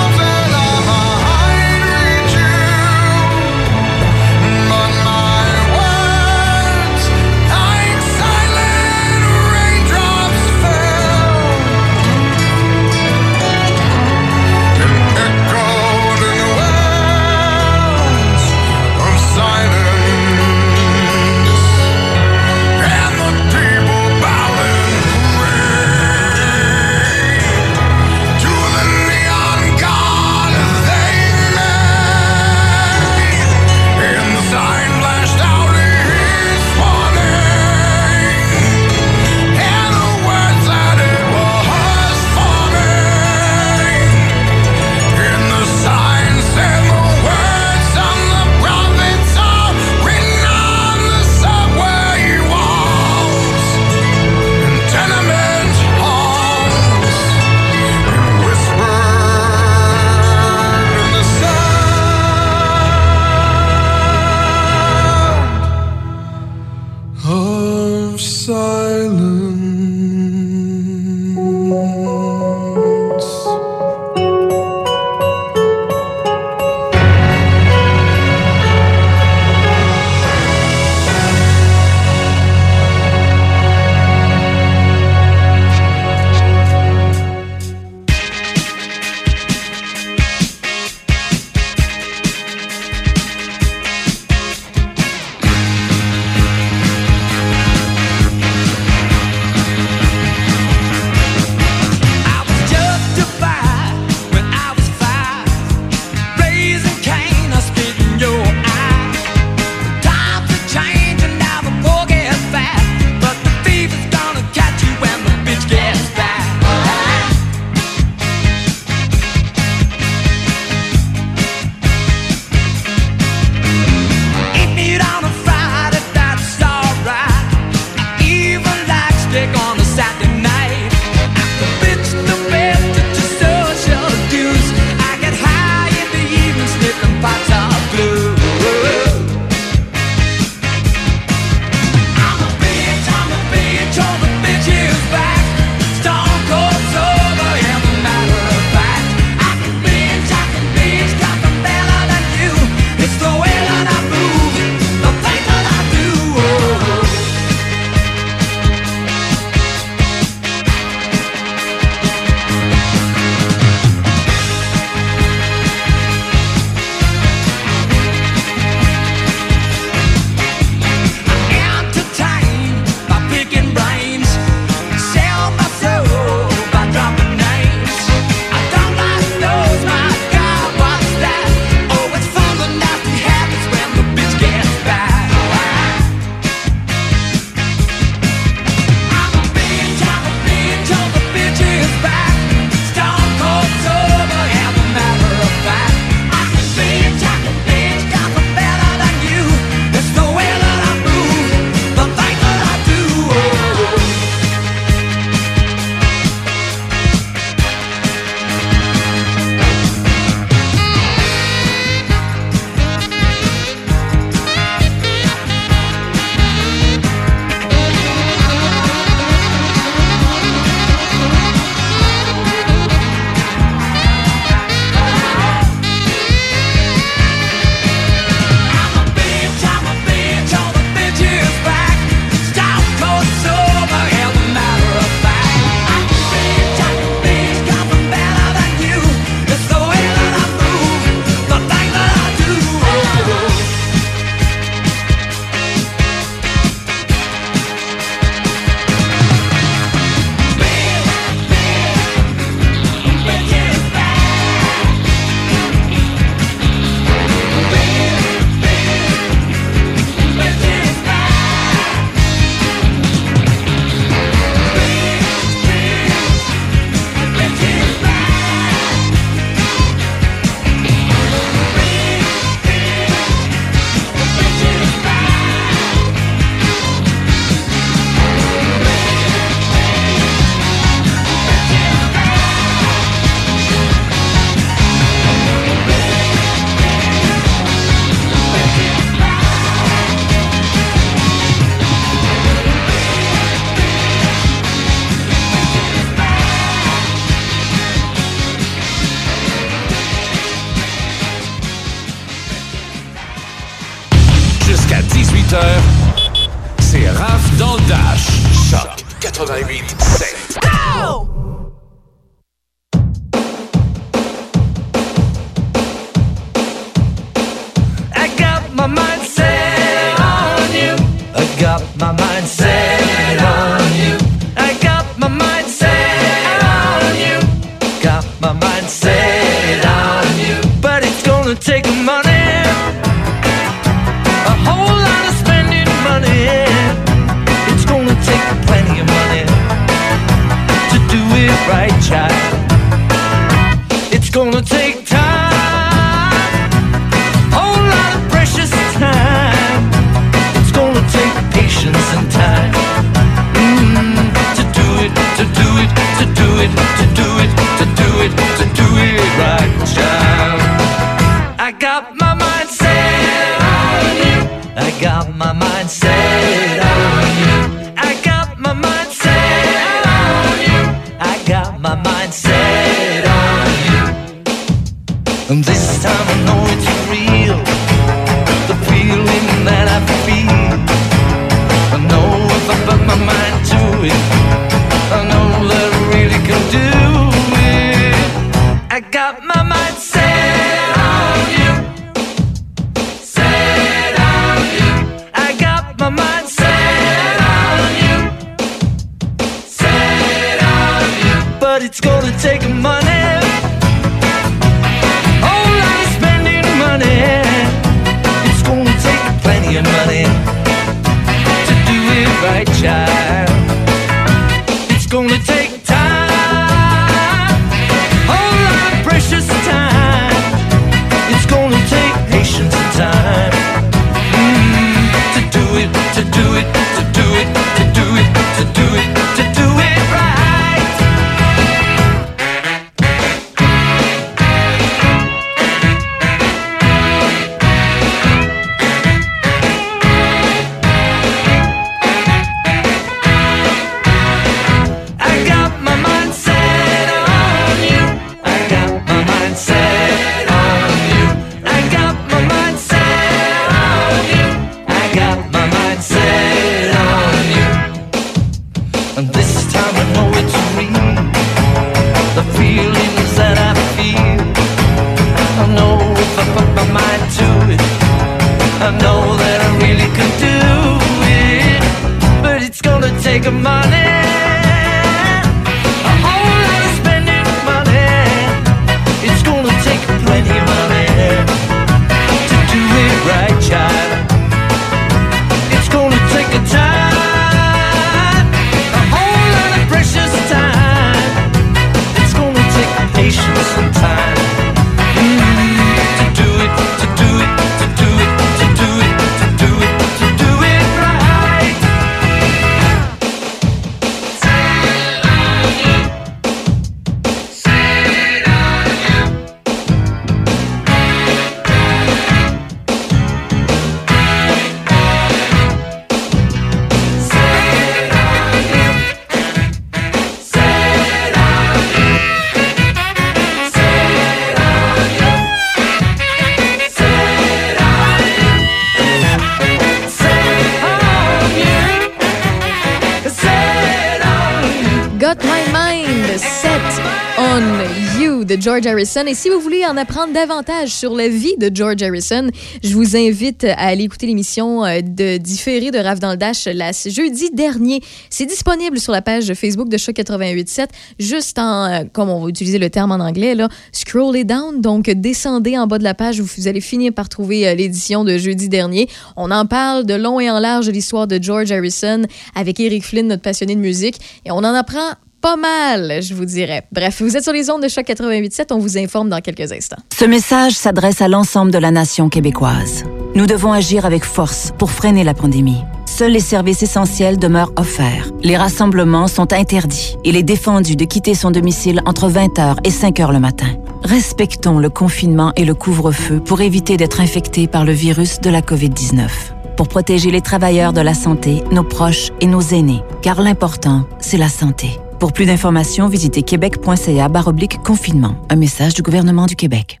Speaker 4: George Harrison. Et si vous voulez en apprendre davantage sur la vie de George Harrison, je vous invite à aller écouter l'émission euh, de différé de Rave dans le Dash la, jeudi dernier. C'est disponible sur la page Facebook de Choc 88.7, juste en, euh, comme on va utiliser le terme en anglais, là, scrollez down. Donc, descendez en bas de la page, vous allez finir par trouver euh, l'édition de jeudi dernier. On en parle de long et en large de l'histoire de George Harrison avec Eric Flynn, notre passionné de musique. Et on en apprend pas mal, je vous dirais. Bref, vous êtes sur les ondes de Choc 88.7. On vous informe dans quelques instants.
Speaker 3: Ce message s'adresse à l'ensemble de la nation québécoise. Nous devons agir avec force pour freiner la pandémie. Seuls les services essentiels demeurent offerts. Les rassemblements sont interdits. Il est défendu de quitter son domicile entre 20h et 5h le matin. Respectons le confinement et le couvre-feu pour éviter d'être infectés par le virus de la COVID-19. Pour protéger les travailleurs de la santé, nos proches et nos aînés. Car l'important, c'est la santé. Pour plus d'informations, visitez québec.ca baroblique confinement. Un message du gouvernement du Québec.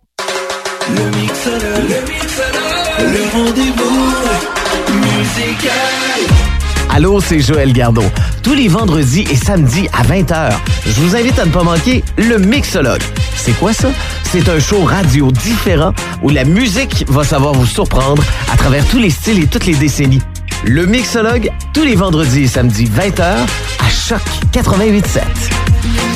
Speaker 17: Le mixeur, le mixeur, le rendez-vous musical.
Speaker 16: Allô, c'est Joël Gardot. Tous les vendredis et samedis à 20h, je vous invite à ne pas manquer le Mixologue. C'est quoi ça? C'est un show radio différent où la musique va savoir vous surprendre à travers tous les styles et toutes les décennies. Le Mixologue, tous les vendredis et samedis 20h à Choc 88.7.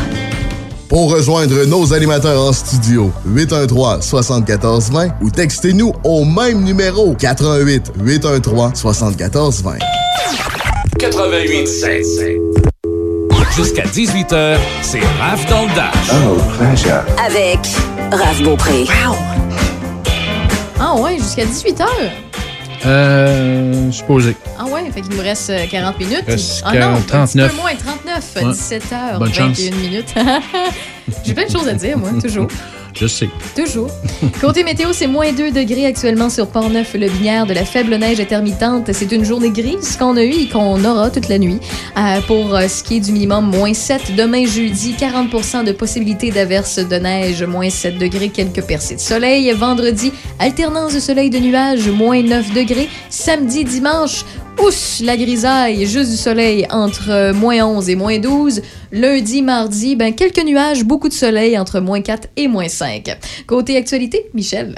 Speaker 18: Pour rejoindre nos animateurs en studio, 813 74 20 ou textez-nous au même numéro 88 813 74 20.
Speaker 1: 88 Jusqu'à 18h, c'est Raph dans le Dash.
Speaker 23: Oh, pleasure.
Speaker 26: Avec Raph Beaupré.
Speaker 4: Ah ouais, jusqu'à 18h.
Speaker 5: Euh, supposé.
Speaker 4: Ah ouais, fait qu'il nous reste euh, 40 minutes.
Speaker 5: Reste
Speaker 4: ah non, un
Speaker 5: 39.
Speaker 4: petit peu moins, 39,
Speaker 5: Ouais.
Speaker 4: 17h,
Speaker 5: Bonne
Speaker 4: 21
Speaker 5: chance.
Speaker 4: minutes. J'ai plein de choses à dire, moi, toujours.
Speaker 5: Je sais.
Speaker 4: Toujours. Côté météo, c'est moins 2 degrés actuellement sur Port-Neuf, le binière de la faible neige intermittente. C'est une journée grise qu'on a eue et qu'on aura toute la nuit. Euh, pour euh, ce qui est du minimum, moins 7. Demain, jeudi, 40 de possibilité d'averse de neige, moins 7 degrés, quelques percées de soleil. Vendredi, alternance de soleil de nuages, moins 9 degrés. Samedi, dimanche, Ouch, la grisaille, juste du soleil entre euh, moins 11 et moins 12. Lundi, mardi, ben, quelques nuages, beaucoup de soleil entre moins 4 et moins 5. Côté actualité, Michel.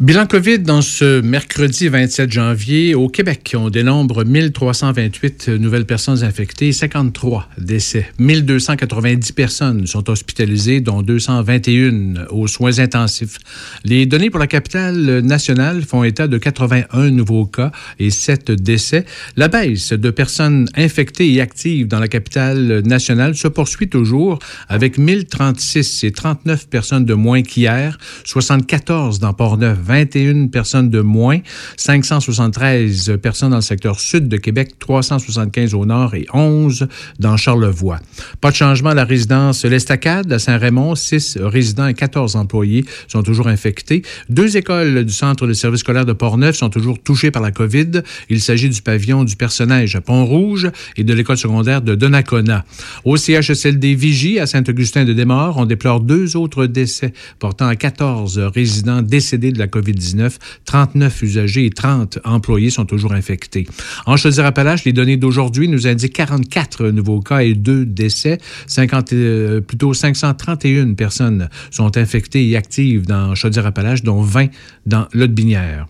Speaker 5: Bilan COVID dans ce mercredi 27 janvier au Québec. On dénombre 1328 nouvelles personnes infectées, 53 décès. 1290 personnes sont hospitalisées, dont 221 aux soins intensifs. Les données pour la capitale nationale font état de 81 nouveaux cas et 7 décès. La baisse de personnes infectées et actives dans la capitale nationale se poursuit toujours avec 1036 et 39 personnes de moins qu'hier, 74 dans Port-Neuf, 21 personnes de moins, 573 personnes dans le secteur sud de Québec, 375 au nord et 11 dans Charlevoix. Pas de changement à la résidence L'Estacade à Saint-Raymond, 6 résidents et 14 employés sont toujours infectés. Deux écoles du centre de service scolaire de Portneuf sont toujours touchées par la COVID. Il s'agit du pavillon du personnage à Pont-Rouge et de l'école secondaire de Donnacona. Au CHSLD Vigie à Saint-Augustin de Desmaures, on déplore deux autres décès portant à 14 résidents décédés de la COVID-19. 39 usagers et 30 employés sont toujours infectés. En Chaudière-Appalaches, les données d'aujourd'hui nous indiquent 44 nouveaux cas et 2 décès. 50, euh, plutôt 531 personnes sont infectées et actives dans Chaudière-Appalaches, dont 20 dans Lot-Binière.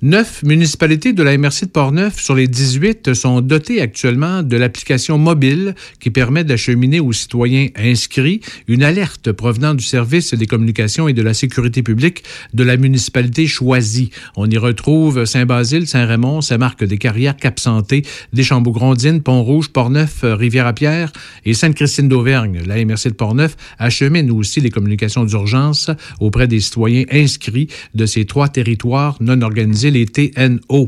Speaker 5: Neuf municipalités de la MRC de Portneuf sur les 18 sont dotées actuellement de l'application mobile qui permet d'acheminer aux citoyens inscrits une alerte provenant du service des communications et de la sécurité publique de la municipalité choisie. On y retrouve Saint-Basile, Saint-Raymond, Saint-Marc-des-Carrières, Cap-Santé, Deschambault-Grondines, Pont-Rouge, Portneuf, Rivière-à-Pierre et Sainte-Christine d'Auvergne. La MRC de Portneuf achemine aussi les communications d'urgence auprès des citoyens inscrits de ces trois territoires non organisés, les TNO.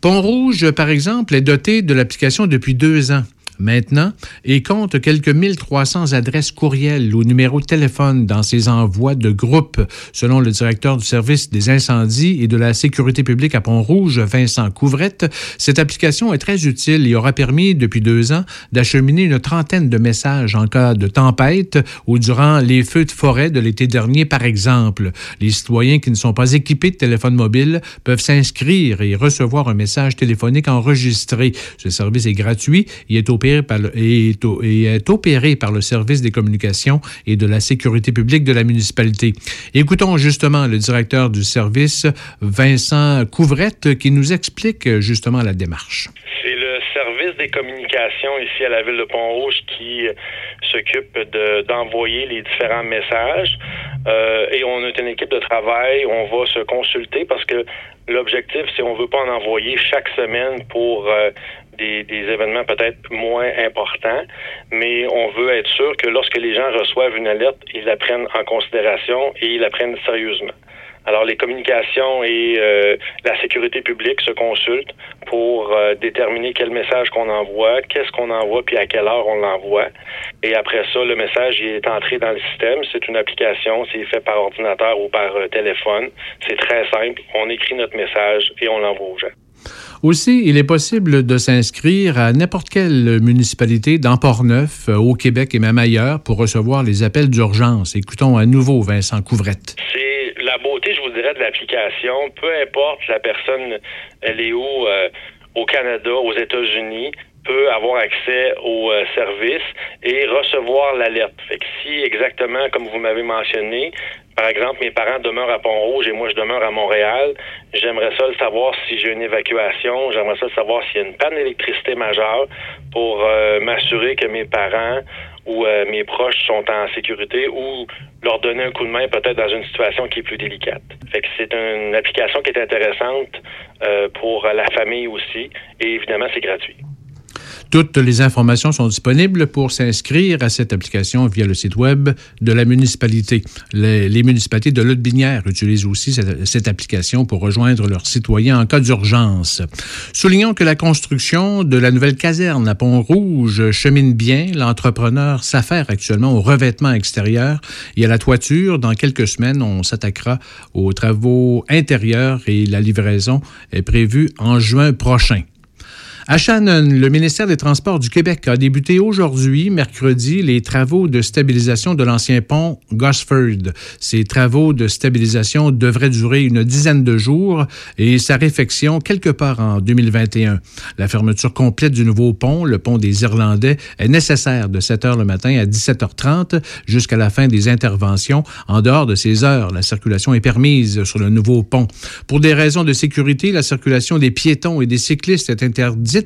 Speaker 5: Pont-Rouge, par exemple, est doté de l'application depuis deux ans maintenant et compte quelques 1300 adresses courriels ou numéros de téléphone dans ses envois de groupe, selon le directeur du service des incendies et de la sécurité publique à Pont-Rouge, Vincent Couvrette. Cette application est très utile et aura permis depuis deux ans d'acheminer une trentaine de messages en cas de tempête ou durant les feux de forêt de l'été dernier, par exemple. Les citoyens qui ne sont pas équipés de téléphone mobile peuvent s'inscrire et recevoir un message téléphonique enregistré. Ce service est gratuit et est et est, opéré par le service des communications et de la sécurité publique de la municipalité. Écoutons justement le directeur du service, Vincent Couvrette, qui nous explique justement la démarche.
Speaker 10: C'est le service des communications ici à la ville de Pont-Rouge qui euh, s'occupe de- d'envoyer les différents messages. Euh, et on est une équipe de travail. On va se consulter parce que l'objectif, c'est on veut pas en envoyer chaque semaine pour euh, des, événements peut-être moins importants, mais on veut être sûr que lorsque les gens reçoivent une alerte, ils la prennent en considération et ils la prennent sérieusement. Alors, les communications et euh, la sécurité publique se consultent pour euh, déterminer quel message qu'on envoie, qu'est-ce qu'on envoie, puis à quelle heure on l'envoie. Et après ça, le message est entré dans le système. C'est une application, c'est fait par ordinateur ou par euh, téléphone. C'est très simple. On écrit notre message et on l'envoie aux gens.
Speaker 5: Aussi, il est possible de s'inscrire à n'importe quelle municipalité dans Port-Neuf, euh, au Québec et même ailleurs pour recevoir les appels d'urgence. Écoutons à nouveau Vincent Couvrette.
Speaker 10: C'est la beauté, je vous dirais, de l'application. Peu importe la personne, elle est où, euh, au Canada, aux États-Unis, peut avoir accès au euh, service et recevoir l'alerte. Fait que si exactement comme vous m'avez mentionné, par exemple, mes parents demeurent à Pont-Rouge et moi je demeure à Montréal, j'aimerais ça le savoir si j'ai une évacuation, j'aimerais ça le savoir s'il y a une panne d'électricité majeure pour euh, m'assurer que mes parents ou euh, mes proches sont en sécurité ou leur donner un coup de main peut-être dans une situation qui est plus délicate. Fait que c'est une application qui est intéressante euh, pour la famille aussi et évidemment c'est gratuit.
Speaker 5: Toutes les informations sont disponibles pour s'inscrire à cette application via le site web de la municipalité. Les, municipalités de Lotbinière utilisent aussi cette, cette, application pour rejoindre leurs citoyens en cas d'urgence. Soulignons que la construction de la nouvelle caserne à Pont-Rouge chemine bien. L'entrepreneur s'affaire actuellement au revêtement extérieur et à la toiture. Dans quelques semaines, on s'attaquera aux travaux intérieurs et la livraison est prévue en juin prochain. À Shannon, le ministère des Transports du Québec a débuté aujourd'hui, mercredi, les travaux de stabilisation de l'ancien pont Gosford. Ces travaux de stabilisation devraient durer une dizaine de jours et sa réfection quelque part en 2021. La fermeture complète du nouveau pont, le pont des Irlandais, est nécessaire de 7 heures le matin à 17h30 jusqu'à la fin des interventions. En dehors de ces heures, la circulation est permise sur le nouveau pont. Pour des raisons de sécurité, la circulation des piétons et des cyclistes est interdite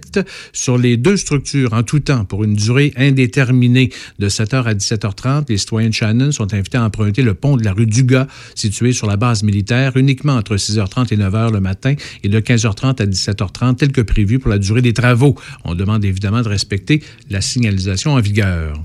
Speaker 5: sur les deux structures en tout temps pour une durée indéterminée de 7h à 17h30. Les citoyens de Shannon sont invités à emprunter le pont de la rue Dugas, situé sur la base militaire, uniquement entre 6h30 et 9h le matin et de 15h30 à 17h30, tel que prévu pour la durée des travaux. On demande évidemment de respecter la signalisation en vigueur.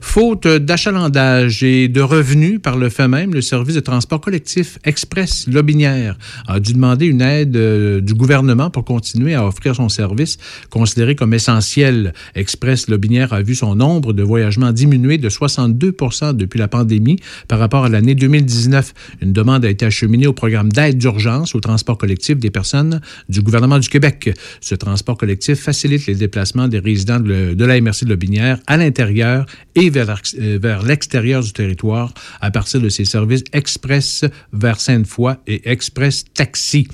Speaker 5: Faute d'achalandage et de revenus par le fait même, le service de transport collectif Express Lobinière a dû demander une aide euh, du gouvernement pour continuer à offrir son service considéré comme essentiel. Express Lobinière a vu son nombre de voyagements diminuer de 62% depuis la pandémie par rapport à l'année 2019. Une demande a été acheminée au programme d'aide d'urgence au transport collectif des personnes du gouvernement du Québec. Ce transport collectif facilite les déplacements des résidents de, la MRC de Lobinière à l'intérieur et vers, vers l'extérieur du territoire à partir de ses services express vers Sainte-Foy et express taxi.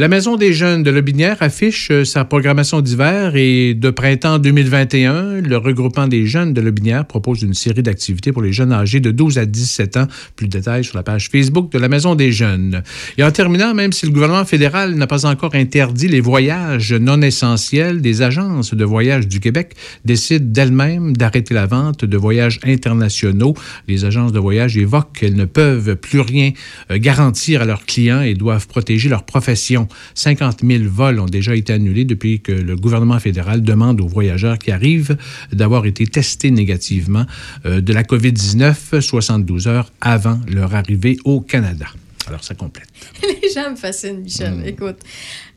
Speaker 5: La Maison des jeunes de Lobinière affiche euh, sa programmation d'hiver et de printemps 2021. Le regroupement des jeunes de Lobinière propose une série d'activités pour les jeunes âgés de 12 à 17 ans. Plus de détails sur la page Facebook de la Maison des jeunes. Et en terminant, même si le gouvernement fédéral n'a pas encore interdit les voyages non essentiels, des agences de voyage du Québec décident d'elles-mêmes d'arrêter la vente de voyages internationaux. Les agences de voyage évoquent qu'elles ne peuvent plus rien euh, garantir à leurs clients et doivent protéger leur profession. 50 000 vols ont déjà été annulés depuis que le gouvernement fédéral demande aux voyageurs qui arrivent d'avoir été testés négativement euh, de la COVID-19 72 heures avant leur arrivée au Canada. Alors, ça complète.
Speaker 4: Les gens me fascinent, Michel.
Speaker 5: Mm.
Speaker 4: Écoute,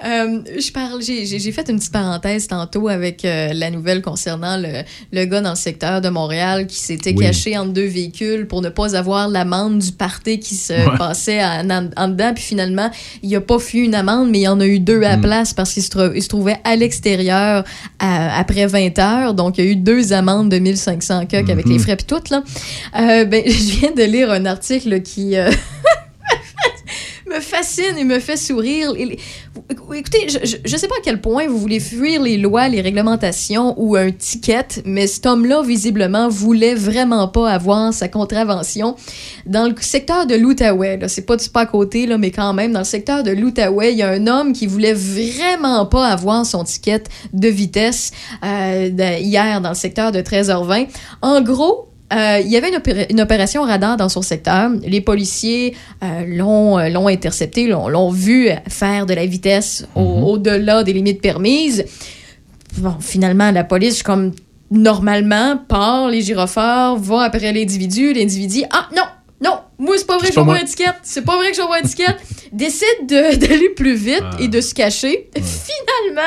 Speaker 4: euh, je parle, j'ai, fait une petite parenthèse tantôt avec euh, la nouvelle concernant le, le gars dans le secteur de Montréal qui s'était
Speaker 27: Oui.
Speaker 4: caché entre deux véhicules pour ne pas avoir l'amende du party qui se
Speaker 27: Ouais.
Speaker 4: passait en, en- en dedans. Puis finalement, il a pas fui une amende, mais il y en a eu deux à la place parce qu'il se, trouvait à l'extérieur après 20 heures. Donc, il y a eu deux amendes de 1500 coques avec les frais puis tout. Là. Euh, ben, je viens de lire un article qui... me fascine et me fait sourire. Écoutez, je, je sais pas à quel point vous voulez fuir les lois, les réglementations ou un ticket, mais cet homme-là, visiblement, voulait vraiment pas avoir sa contravention. Dans le secteur de l'Outaouais, c'est pas du pas à côté, là, mais quand même, dans le secteur de l'Outaouais, il y a un homme qui voulait vraiment pas avoir son ticket de vitesse euh, hier dans le secteur de 13h20. En gros, euh, il y avait une, opéra- une opération radar dans son secteur. Les policiers euh, l'ont euh, l'ont intercepté, l'ont vu faire de la vitesse au- au-delà des limites permises. Bon, finalement, la police, comme normalement, part les gyrophares, va après l'individu. L'individu dit Ah, non, non, Moi, c'est pas vrai que je
Speaker 28: pas
Speaker 4: vais
Speaker 28: moi.
Speaker 4: voir une étiquette. C'est pas vrai que je vais voir une étiquette. Décide de- d'aller plus vite
Speaker 28: Ah.
Speaker 4: et de se cacher. Finalement,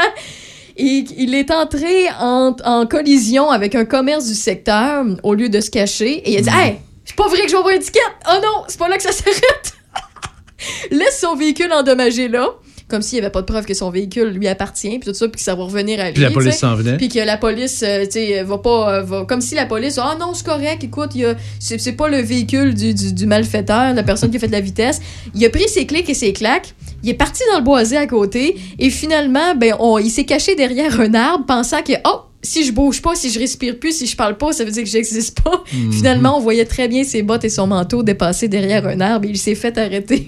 Speaker 4: il, il est entré en, en collision avec un commerce du secteur au lieu de se cacher. Et il a dit
Speaker 28: Hmm.
Speaker 4: Hey, c'est pas vrai que je vais voir une étiquette. Oh non, c'est pas là que ça s'arrête. Laisse son véhicule endommagé là. Comme s'il n'y avait pas de preuve que son véhicule lui appartient, puis tout ça, puis que ça va revenir à lui.
Speaker 28: Puis la police s'en venait.
Speaker 4: Puis que la police, euh, tu sais, va pas. euh, va- comme si la police, ah non, c'est correct, écoute, c'est pas le véhicule du, du, du malfaiteur, la personne qui a fait de la vitesse. Il a pris ses clics et ses claques, il est parti dans le boisé à côté, et finalement, ben, on- il s'est caché derrière un arbre, pensant que, oh, si je bouge pas, si je respire plus, si je parle pas, ça veut dire que j'existe pas.
Speaker 28: Mhm.
Speaker 4: Finalement, on voyait très bien ses bottes et son manteau dépasser derrière un arbre et il s'est fait arrêter.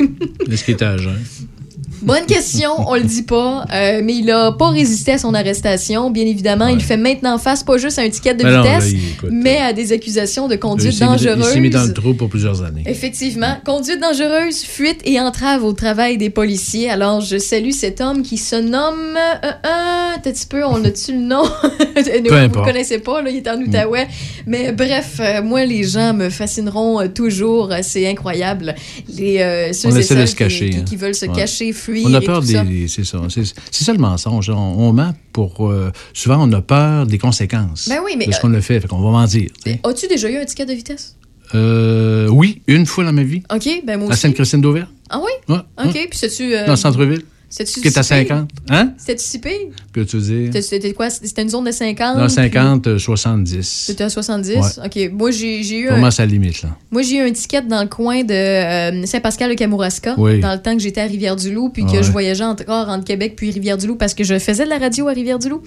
Speaker 28: À jeun?
Speaker 4: Bonne question, on le dit pas, euh, mais il a pas résisté à son arrestation. Bien évidemment, il fait maintenant face pas juste à un ticket de
Speaker 28: Mais non, là,
Speaker 4: vitesse,
Speaker 28: écoute,
Speaker 4: mais à des accusations de conduite
Speaker 28: mis- Il s'est mis
Speaker 4: dangereuse.
Speaker 28: dans le trou pour plusieurs années.
Speaker 4: Effectivement, conduite dangereuse, fuite et entrave au travail des policiers. Alors, je salue cet homme qui se nomme. Euh, euh, un petit peu, on a-tu le nom? Vous le
Speaker 28: importe.
Speaker 4: connaissez pas, là, il est en Outaouais. Mais bref, euh, moi, les gens me fascineront euh, toujours. Euh, C'est incroyable. Les, euh, ceux
Speaker 28: On
Speaker 4: et
Speaker 28: essaie de se
Speaker 4: qui-
Speaker 28: cacher.
Speaker 4: qui,
Speaker 28: hein.
Speaker 4: qui veulent se
Speaker 28: Ouais.
Speaker 4: cacher, fuir.
Speaker 28: On a
Speaker 4: et
Speaker 28: peur
Speaker 4: tout
Speaker 28: des. C'est ça. C'est ça le mensonge. On, on ment pour. euh, souvent, on a peur des conséquences.
Speaker 4: Ben oui, mais,
Speaker 28: De ce
Speaker 4: euh,
Speaker 28: qu'on a fait. Fait qu'on va mentir.
Speaker 4: As-tu déjà eu un ticket de vitesse?
Speaker 28: Euh, oui, une fois dans ma vie.
Speaker 4: OK, ben moi
Speaker 28: À
Speaker 4: aussi.
Speaker 28: Sainte-Christine d'Auvergne.
Speaker 4: Ah oui?
Speaker 28: Ouais,
Speaker 4: OK,
Speaker 28: ouais.
Speaker 4: puis c'est-tu... euh,
Speaker 28: Dans le centre-ville. Qui est à
Speaker 4: si pire?
Speaker 28: 50. Hein?
Speaker 4: C'était-tu si pire?
Speaker 28: Que tu dire?
Speaker 4: C'était- C'était quoi? C'était une zone de 50?
Speaker 28: Dans
Speaker 4: puis
Speaker 28: 50, euh, 70.
Speaker 4: C'était à 70?
Speaker 28: Ouais.
Speaker 4: OK. Moi, j'ai eu un...
Speaker 28: Vraiment, ça limite, là.
Speaker 4: Moi, j'ai eu un ticket dans le coin de euh, Saint-Pascal-de-Kamouraska,
Speaker 28: Oui.
Speaker 4: dans le temps que j'étais à Rivière-du-Loup, puis que je voyageais encore entre Québec puis Rivière-du-Loup parce que je faisais de la radio à Rivière-du-Loup.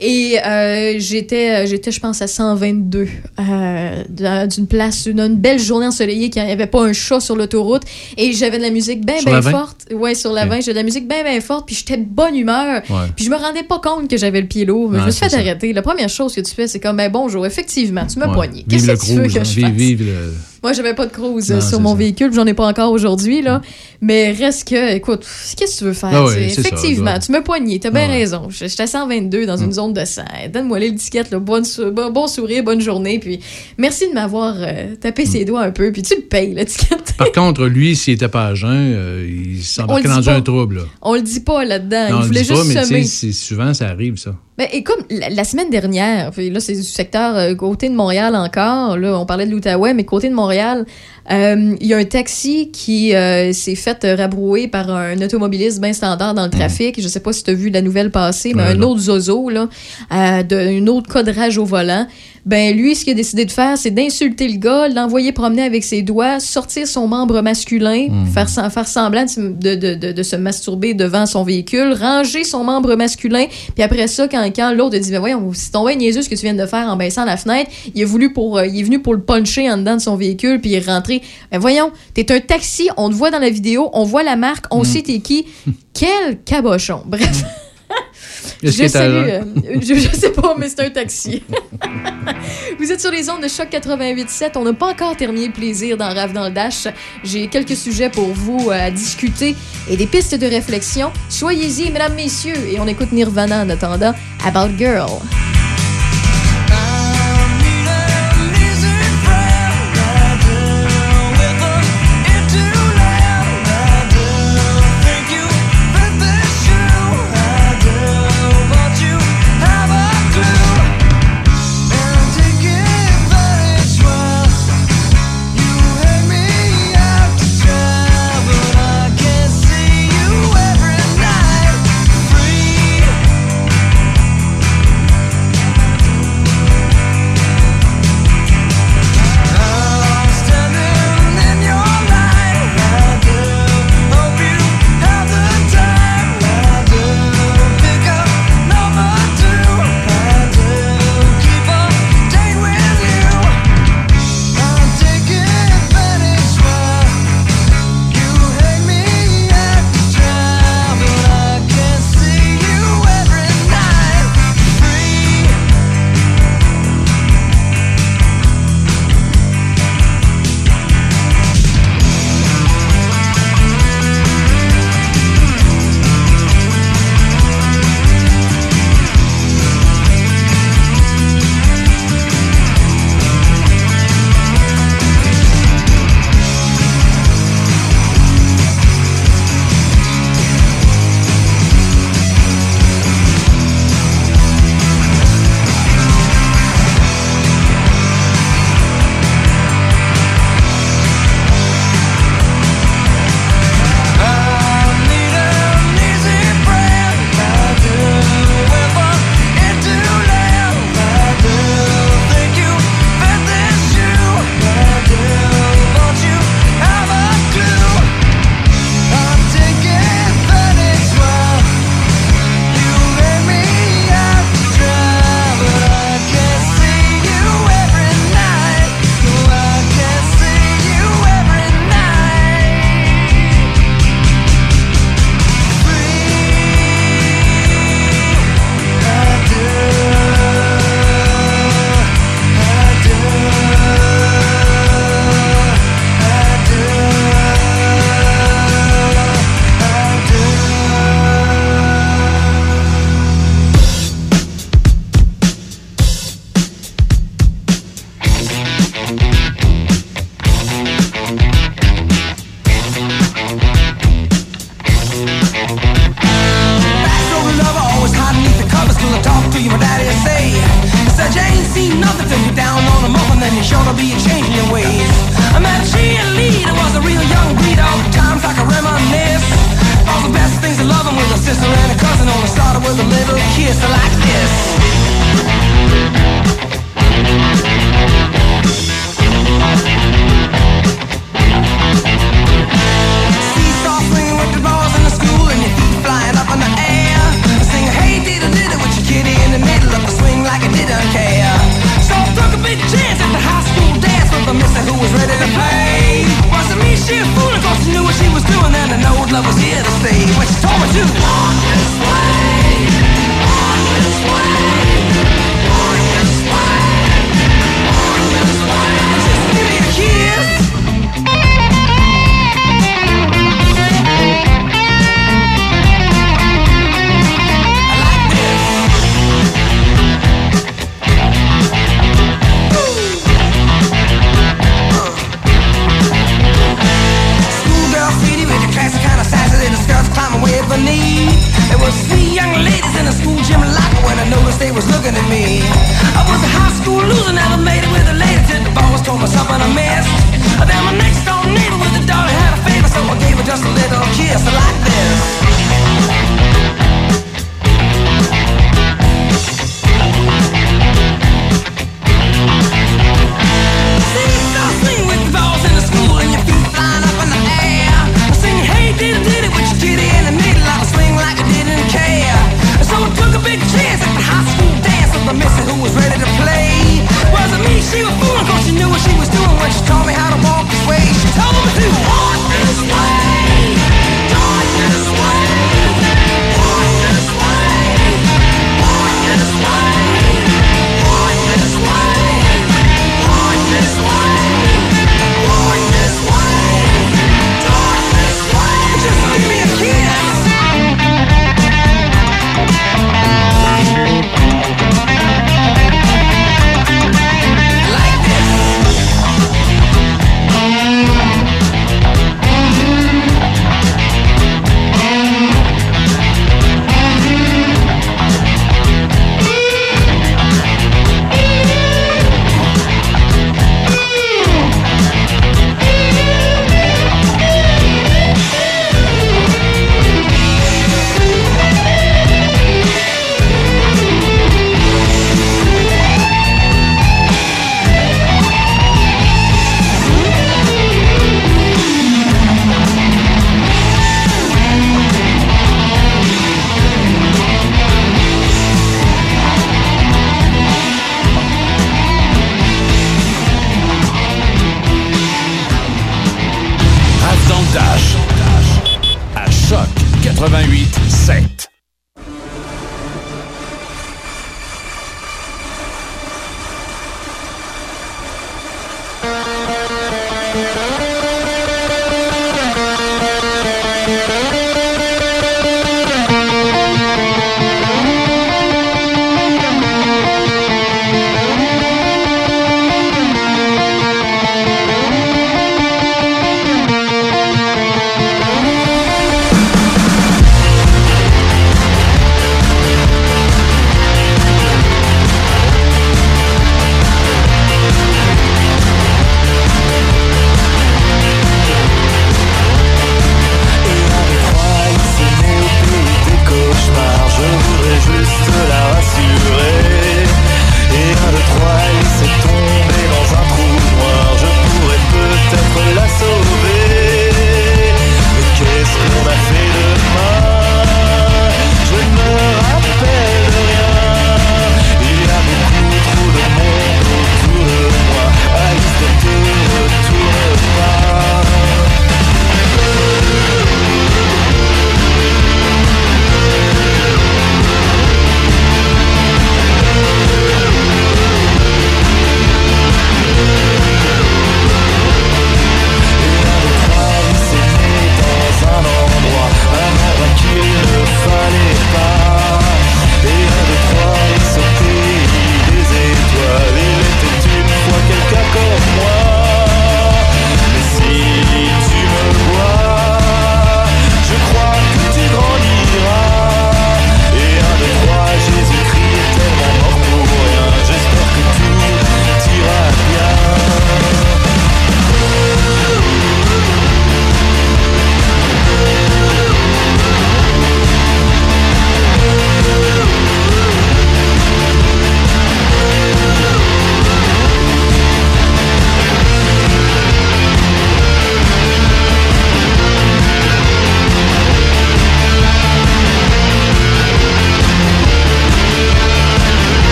Speaker 4: Et euh, j'étais, j'étais, je pense, à 122 euh, d'une place, une, une belle journée ensoleillée, qu'il n'y avait pas un chat sur l'autoroute. Et j'avais de la musique bien, bien
Speaker 28: la 20?
Speaker 4: forte. Ouais, sur la
Speaker 28: Ok.
Speaker 4: 20. J'avais de la musique bien, bien forte, puis j'étais de bonne humeur.
Speaker 28: Ouais.
Speaker 4: Puis je me rendais pas compte que j'avais le pied lourd. Mais je
Speaker 28: Ouais,
Speaker 4: me suis fait arrêter. La première chose que tu fais, c'est comme, ben bonjour, effectivement, tu m'as
Speaker 28: Ouais.
Speaker 4: poigné. Qu'est-ce que tu veux que
Speaker 28: hein.
Speaker 4: je fasse?
Speaker 28: vive le.
Speaker 4: Moi, j'avais pas de cruise
Speaker 28: Non,
Speaker 4: sur mon
Speaker 28: ça.
Speaker 4: véhicule, j'en ai pas encore aujourd'hui, là. Mais reste que, écoute, qu'est-ce que tu veux faire?
Speaker 28: Ah ouais, ça,
Speaker 4: Effectivement, tu me poigné, t'as bien
Speaker 28: Ah ouais.
Speaker 4: raison. J'étais à 122 dans une zone de 100. Donne-moi l'étiquette, là. Bonne bon, bon sourire, bonne journée, puis merci de m'avoir euh, tapé ses doigts un peu, puis tu le payes, l'étiquette.
Speaker 28: Par contre, lui, s'il n'était pas à jeun, euh, il s'embarquait dans
Speaker 4: pas.
Speaker 28: un trouble. Là.
Speaker 4: On le dit pas là-dedans. Il
Speaker 28: on le
Speaker 4: voulait
Speaker 28: pas,
Speaker 4: juste
Speaker 28: mais
Speaker 4: semer.
Speaker 28: souvent, ça arrive, ça.
Speaker 4: Ben, et comme la, la semaine dernière, puis là, c'est du secteur euh, côté de Montréal encore. Là, on parlait de l'Outaouais, mais côté de Montréal, euh, il y a un taxi qui euh, s'est fait rabrouer par un automobiliste bien standard dans le trafic. Je sais pas si tu as vu la nouvelle passer, mais un
Speaker 28: non.
Speaker 4: autre zozo, là, de, un autre cadrage au volant. Ben, lui, ce qu'il a décidé de faire, c'est d'insulter le gars, l'envoyer promener avec ses doigts, sortir son membre masculin, faire, sem- faire semblant de, se- de, de- se masturber devant son véhicule, ranger son membre masculin, puis après ça, quand, quand l'autre a dit, ben voyons, c'est ton niaiseux ce que tu viens de faire en baissant la fenêtre, il est, voulu pour, euh, il est venu pour le puncher en dedans de son véhicule, puis il est rentré. Ben voyons, t'es un taxi, on te voit dans la vidéo, on voit la marque, on sait t'es qui. Quel cabochon. Bref. Je salue. euh, je, je sais pas, mais c'est un taxi. Vous êtes sur les ondes de choc 88.7. On n'a pas encore terminé le plaisir dans Rave dans le Dash. J'ai quelques sujets pour vous euh, à discuter et des pistes de réflexion. Soyez-y, mesdames, messieurs, et on écoute Nirvana en attendant About Girl.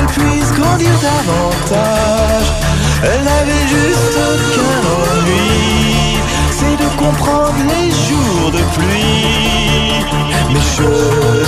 Speaker 19: Qu'elle puisse grandir davantage. Elle n'avait juste aucun ennui, c'est de comprendre les jours de pluie. Mais je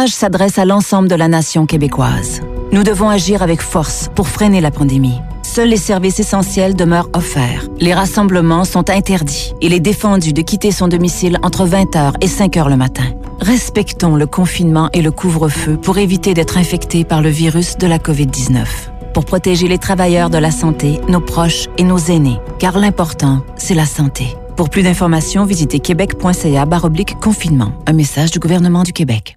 Speaker 3: message s'adresse à l'ensemble de la nation québécoise. Nous devons agir avec force pour freiner la pandémie. Seuls les services essentiels demeurent offerts. Les rassemblements sont interdits. Il est défendu de quitter son domicile entre 20h et 5h le matin. Respectons le confinement et le couvre-feu pour éviter d'être infectés par le virus de la COVID-19. Pour protéger les travailleurs de la santé, nos proches et nos aînés. Car l'important, c'est la santé. Pour plus d'informations, visitez québec.ca confinement. Un message du gouvernement du Québec.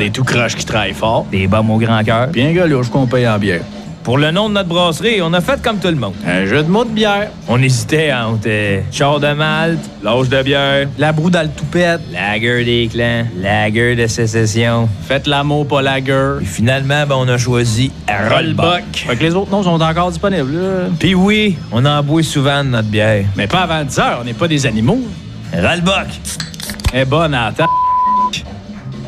Speaker 5: Des tout croches qui travaillent fort.
Speaker 2: Des bombes au grand cœur.
Speaker 5: Puis un gars louche qu'on paye en bière.
Speaker 2: Pour le nom de notre brasserie, on a fait comme tout le monde.
Speaker 5: Un jeu de mots de bière.
Speaker 2: On hésitait entre euh, char de malte, l'âge de bière,
Speaker 5: La broue dans le toupette.
Speaker 2: lager des clans, lager de sécession.
Speaker 5: Faites l'amour, pas la gueule.
Speaker 2: Puis finalement, ben, on a choisi Rollbuck.
Speaker 5: Fait que les autres noms sont encore disponibles, là.
Speaker 2: Puis oui, on en boit souvent de notre bière.
Speaker 5: Mais pas avant 10 heures, on n'est pas des animaux.
Speaker 2: Rollbuck.
Speaker 5: Eh bonne ta-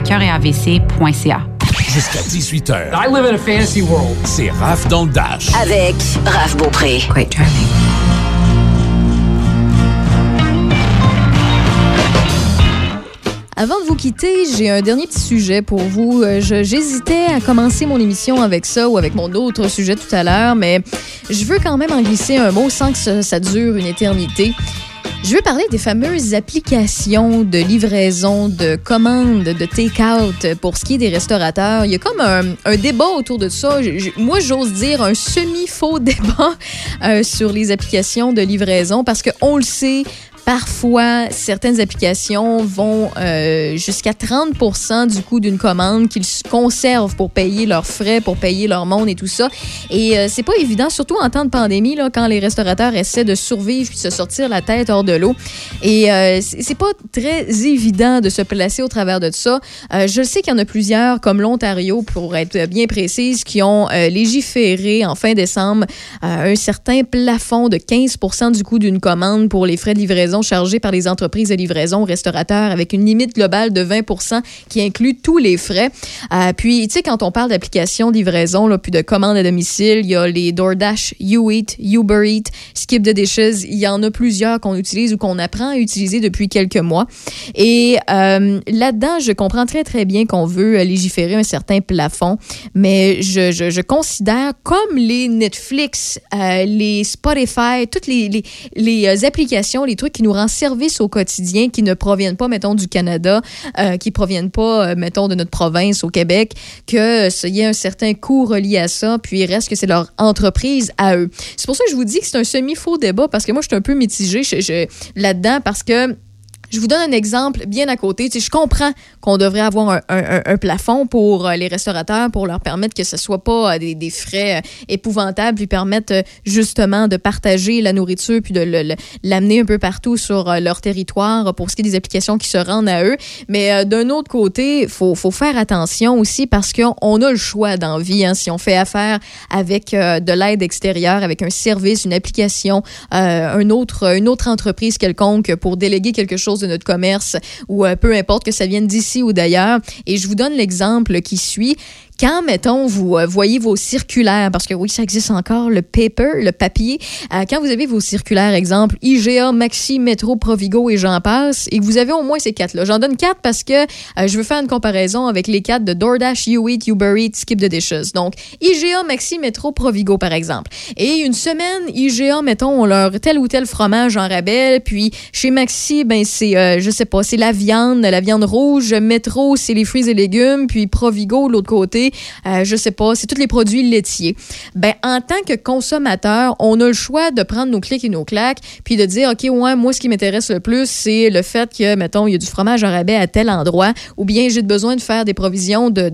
Speaker 29: à cœuretavc.ca.
Speaker 1: Jusqu'à 18h.
Speaker 30: I live in a fantasy world.
Speaker 1: C'est Raph dans le Dash.
Speaker 26: Avec Raph Beaupré.
Speaker 31: Quite charming.
Speaker 4: Avant de vous quitter, j'ai un dernier petit sujet pour vous. Euh, J'hésitais à commencer mon émission avec ça ou avec mon autre sujet tout à l'heure, mais je veux quand même en glisser un mot sans que ça, ça dure une éternité. Je veux parler des fameuses applications de livraison, de commandes, de take-out pour ce qui est des restaurateurs. Il y a comme un, débat autour de ça. Je- moi, j'ose dire un semi-faux débat euh, sur les applications de livraison parce qu'on le sait, Parfois, certaines applications vont euh, jusqu'à 30% du coût d'une commande qu'ils conservent pour payer leurs frais, pour payer leur monde et tout ça. Et euh, c'est pas évident, surtout en temps de pandémie, là, quand les restaurateurs essaient de survivre puis de se sortir la tête hors de l'eau. Et euh, c'est pas très évident de se placer au travers de ça. Euh, je sais qu'il y en a plusieurs, comme l'Ontario, pour être bien précise, qui ont euh, légiféré en fin décembre euh, un certain plafond de 15% du coût d'une commande pour les frais de livraison chargés par les entreprises de livraison aux restaurateurs avec une limite globale de 20 qui inclut tous les frais. Euh, puis, tu sais, quand on parle d'applications de livraison, là, puis de commandes à domicile, il y a les DoorDash, YouEat, Uber Eat, Skip the Dishes. Il y en a plusieurs qu'on utilise ou qu'on apprend à utiliser depuis quelques mois. Et euh, là-dedans, je comprends très, très bien qu'on veut légiférer un certain plafond, mais je, je, considère comme les Netflix, euh, les Spotify, toutes les, les, les, applications, les trucs qui nous rendent service au quotidien, qui ne proviennent pas, mettons, du Canada, euh, qui proviennent pas, euh, mettons, de notre province au Québec, que euh, il y a un certain coût relié à ça, puis il reste que c'est leur entreprise à eux. C'est pour ça que je vous dis que c'est un semi-faux débat, parce que moi, je suis un peu mitigée là-dedans, parce que je vous donne un exemple bien à côté. Tu sais, je comprends qu'on devrait avoir un, plafond pour euh, les restaurateurs pour leur permettre que ce soit pas euh, des, frais euh, épouvantables, puis permettre justement de partager la nourriture puis de l'amener un peu partout sur leur territoire pour ce qui est des applications qui se rendent à eux. Mais d'un autre côté, faut, faut faire attention aussi parce qu'on on a le choix dans hein, si on fait affaire avec de l'aide extérieure, avec un service, une application, un autre, une autre entreprise quelconque pour déléguer quelque chose de notre commerce ou euh, peu importe que ça vienne d'ici ou d'ailleurs. Et je vous donne l'exemple qui suit. Quand, mettons, vous euh, voyez vos circulaires, parce que oui, ça existe encore, le paper, le papier, euh, quand vous avez vos circulaires, exemple, IGA, Maxi, Métro, Provigo et j'en passe, et que vous avez au moins ces quatre-là. J'en donne quatre parce que euh, je veux faire une comparaison avec les quatre de DoorDash, YouEat, Uber Eats, Skip the Dishes. Donc, IGA, Maxi, Métro, Provigo, par exemple. Et une semaine, IGA, mettons, on leur tel ou tel fromage en rabais, puis chez Maxi, ben c'est, je sais pas, c'est la viande, la viande rouge, Métro, c'est les fruits et légumes, puis Provigo, l'autre côté, euh, je sais pas, c'est tous les produits laitiers. Ben, en tant que consommateur, on a le choix de prendre nos clics et nos claques, puis de dire, OK, ouais, moi, ce qui m'intéresse le plus, c'est le fait que, mettons, il y a du fromage en rabais à tel endroit, ou bien j'ai besoin de faire des provisions de,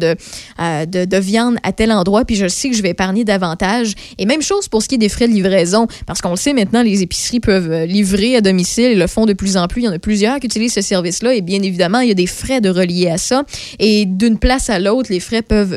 Speaker 4: euh, de, de viande à tel endroit, puis je sais que je vais épargner davantage. Et même chose pour ce qui est des frais de livraison, parce qu'on le sait maintenant, les épiceries peuvent euh, livrer à domicile et le font de plus en plus. Il y en a plusieurs qui utilisent ce service-là, et bien évidemment, il y a des frais de relier à ça. Et d'une place à l'autre, les frais peuvent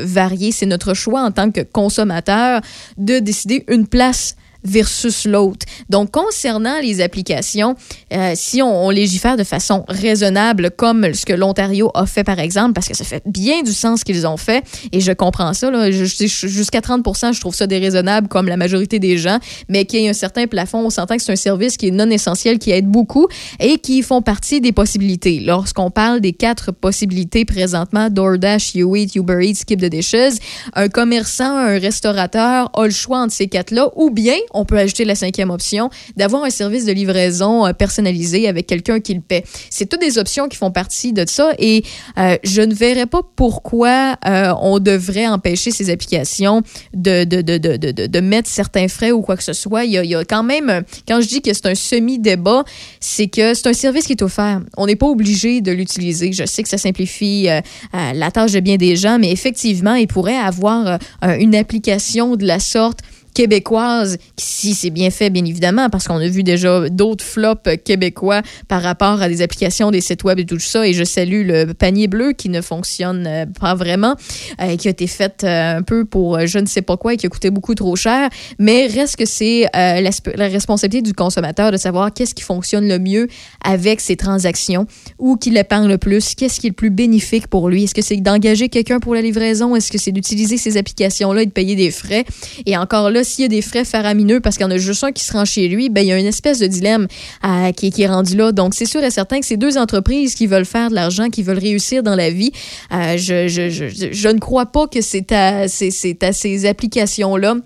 Speaker 4: C'est notre choix en tant que consommateur de décider une place versus l'autre. Donc, concernant les applications, euh, si on, on légifère de façon raisonnable, comme ce que l'Ontario a fait, par exemple, parce que ça fait bien du sens qu'ils ont fait, et je comprends ça, jusqu'à 30 je trouve ça déraisonnable, comme la majorité des gens, mais qu'il y ait un certain plafond, on s'entend que c'est un service qui est non essentiel, qui aide beaucoup, et qui font partie des possibilités. Lorsqu'on parle des quatre possibilités présentement, DoorDash, YouEat, Uber Eats, Skip the Dishes, un commerçant, un restaurateur a le choix entre ces quatre-là, ou bien on peut ajouter la cinquième option, d'avoir un service de livraison euh, personnalisé avec quelqu'un qui le paie. C'est toutes des options qui font partie de ça et euh, je ne verrais pas pourquoi euh, on devrait empêcher ces applications de, de, de, de, de, mettre certains frais ou quoi que ce soit. Il y a, il y a quand même, quand je dis que c'est un semi-débat, c'est que c'est un service qui est offert. On n'est pas obligé de l'utiliser. Je sais que ça simplifie la tâche de bien des gens, mais effectivement, il pourrait avoir une application de la sorte québécoise, si c'est bien fait, bien évidemment, parce qu'on a vu déjà d'autres flops québécois par rapport à des applications, des sites web et tout ça. Et je salue le panier bleu qui ne fonctionne euh, pas vraiment, euh, qui a été fait euh, un peu pour je ne sais pas quoi et qui a coûté beaucoup trop cher. Mais reste que c'est l'aspe- la responsabilité du consommateur de savoir qu'est-ce qui fonctionne le mieux avec ses transactions, ou qui l'épargne le plus, qu'est-ce qui est le plus bénéfique pour lui. Est-ce que c'est d'engager quelqu'un pour la livraison? Est-ce que c'est d'utiliser ces applications-là et de payer des frais? Et encore là, s'il y a des frais faramineux parce qu'il y en a juste un qui se rend chez lui, ben, il y a une espèce de dilemme euh, qui, qui est rendu là. Donc, c'est sûr et certain que ces deux entreprises qui veulent faire de l'argent, qui veulent réussir dans la vie, euh, je, je, je, je- ne crois pas que c'est à, c'est, c'est à ces applications-là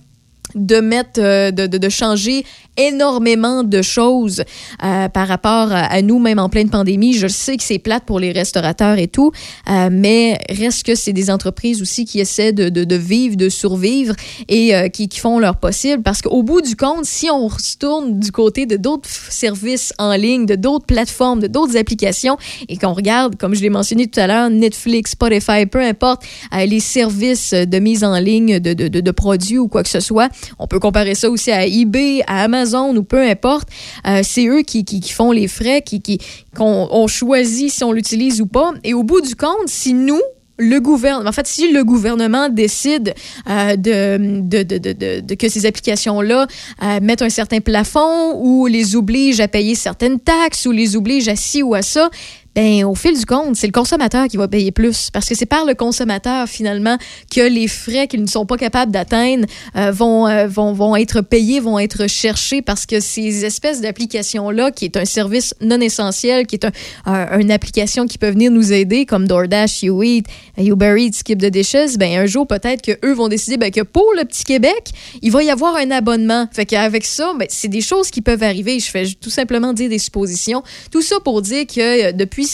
Speaker 4: de mettre, euh, de, de, de changer énormément de choses euh, par rapport à, nous, même en pleine pandémie. Je sais que c'est plate pour les restaurateurs et tout, euh, mais reste que c'est des entreprises aussi qui essaient de, de, de vivre, de survivre et euh, qui, qui font leur possible. Parce qu'au bout du compte, si on se tourne du côté de d'autres services en ligne, de d'autres plateformes, de d'autres applications et qu'on regarde, comme je l'ai mentionné tout à l'heure, Netflix, Spotify, peu importe, euh, les services de mise en ligne de, de, de produits ou quoi que ce soit, on peut comparer ça aussi à eBay, à Amazon ou peu importe. Euh, c'est eux qui, qui, qui font les frais, qui, qui, qu'on on choisit si on l'utilise ou pas. Et au bout du compte, si nous, le gouvernement, en fait, si le gouvernement décide euh, de, de, de, de, de- de- que ces applications-là euh, mettent un certain plafond ou les oblige à payer certaines taxes ou les oblige à ci ou à ça, ben, au fil du compte, c'est le consommateur qui va payer plus parce que c'est par le consommateur finalement que les frais qu'ils ne sont pas capables d'atteindre euh, vont, euh, vont, vont être payés, vont être cherchés parce que ces espèces d'applications-là, qui est un service non essentiel, qui est un, un- une application qui peut venir nous aider comme DoorDash, YouEat, Uber Eats, Skip the Dishes, ben un jour peut-être qu'eux vont décider ben, que pour le petit Québec, il va y avoir un abonnement. Fait qu'avec ça, ben, c'est des choses qui peuvent arriver. Je fais tout simplement dire des suppositions. Tout ça pour dire que euh,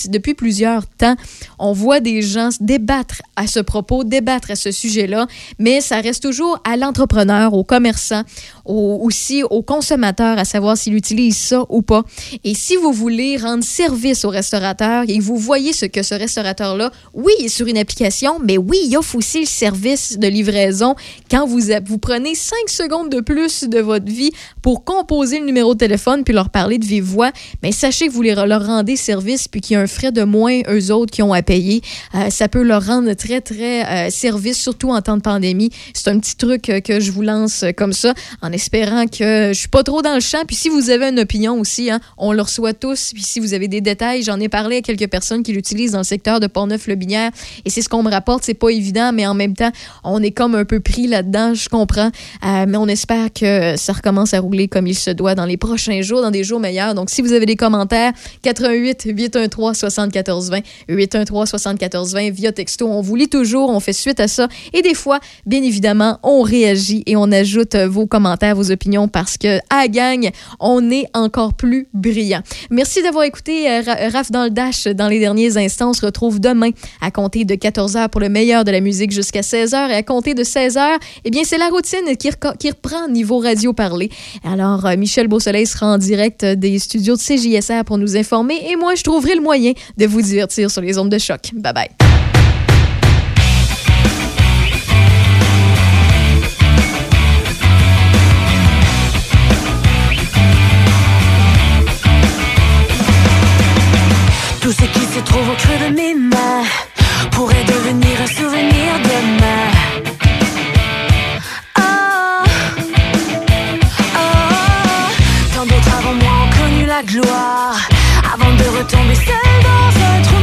Speaker 4: depuis, plusieurs temps, on voit des gens se débattre à ce propos, débattre à ce sujet-là, mais ça reste toujours à l'entrepreneur, au commerçant, au- aussi au consommateur à savoir s'il utilise ça ou pas. Et si vous voulez rendre service au restaurateur et vous voyez ce que ce restaurateur-là, oui, est sur une application, mais oui, il offre aussi le service de livraison quand vous, vous prenez cinq secondes de plus de votre vie pour composer le numéro de téléphone puis leur parler de vive voix, mais sachez que vous les- leur rendez service puis qu'il y a un frais de moins eux autres qui ont à payer. Euh, ça peut leur rendre très, très euh, service, surtout en temps de pandémie. C'est un petit truc euh, que je vous lance comme ça en espérant que je suis pas trop dans le champ. Puis si vous avez une opinion aussi, hein, on le reçoit tous. Puis si vous avez des détails, j'en ai parlé à quelques personnes qui l'utilisent dans le secteur de Portneuf-le-Binière et c'est ce qu'on me rapporte. C'est pas évident, mais en même temps, on est comme un peu pris là-dedans, je comprends. Mais on espère que ça recommence à rouler comme il se doit dans les prochains jours, dans des jours meilleurs. Donc si vous avez des commentaires, 88 813 74 20 813 74 20 via texto. On vous lit toujours, on fait suite à ça. Et des fois, bien évidemment, on réagit et on ajoute euh, vos commentaires, vos opinions parce que à gang, on est encore plus brillant. Merci d'avoir écouté euh, Ra- Raph dans le Dash dans les derniers instants. On se retrouve demain à compter de 14h pour le meilleur de la musique jusqu'à 16h et à compter de 16h, eh bien, c'est la routine qui, qui reprend niveau radio parlé. Alors, euh, Michel Beausoleil sera en direct euh, des studios de CJSR pour nous informer et moi, je trouverai le moyen de vous divertir sur les ondes de choc. Bye bye.
Speaker 17: Tout ce qui se trouve au creux de mes mains
Speaker 32: pourrait devenir un souvenir demain. Oh, oh, oh. gloire tomber seul dans un trou.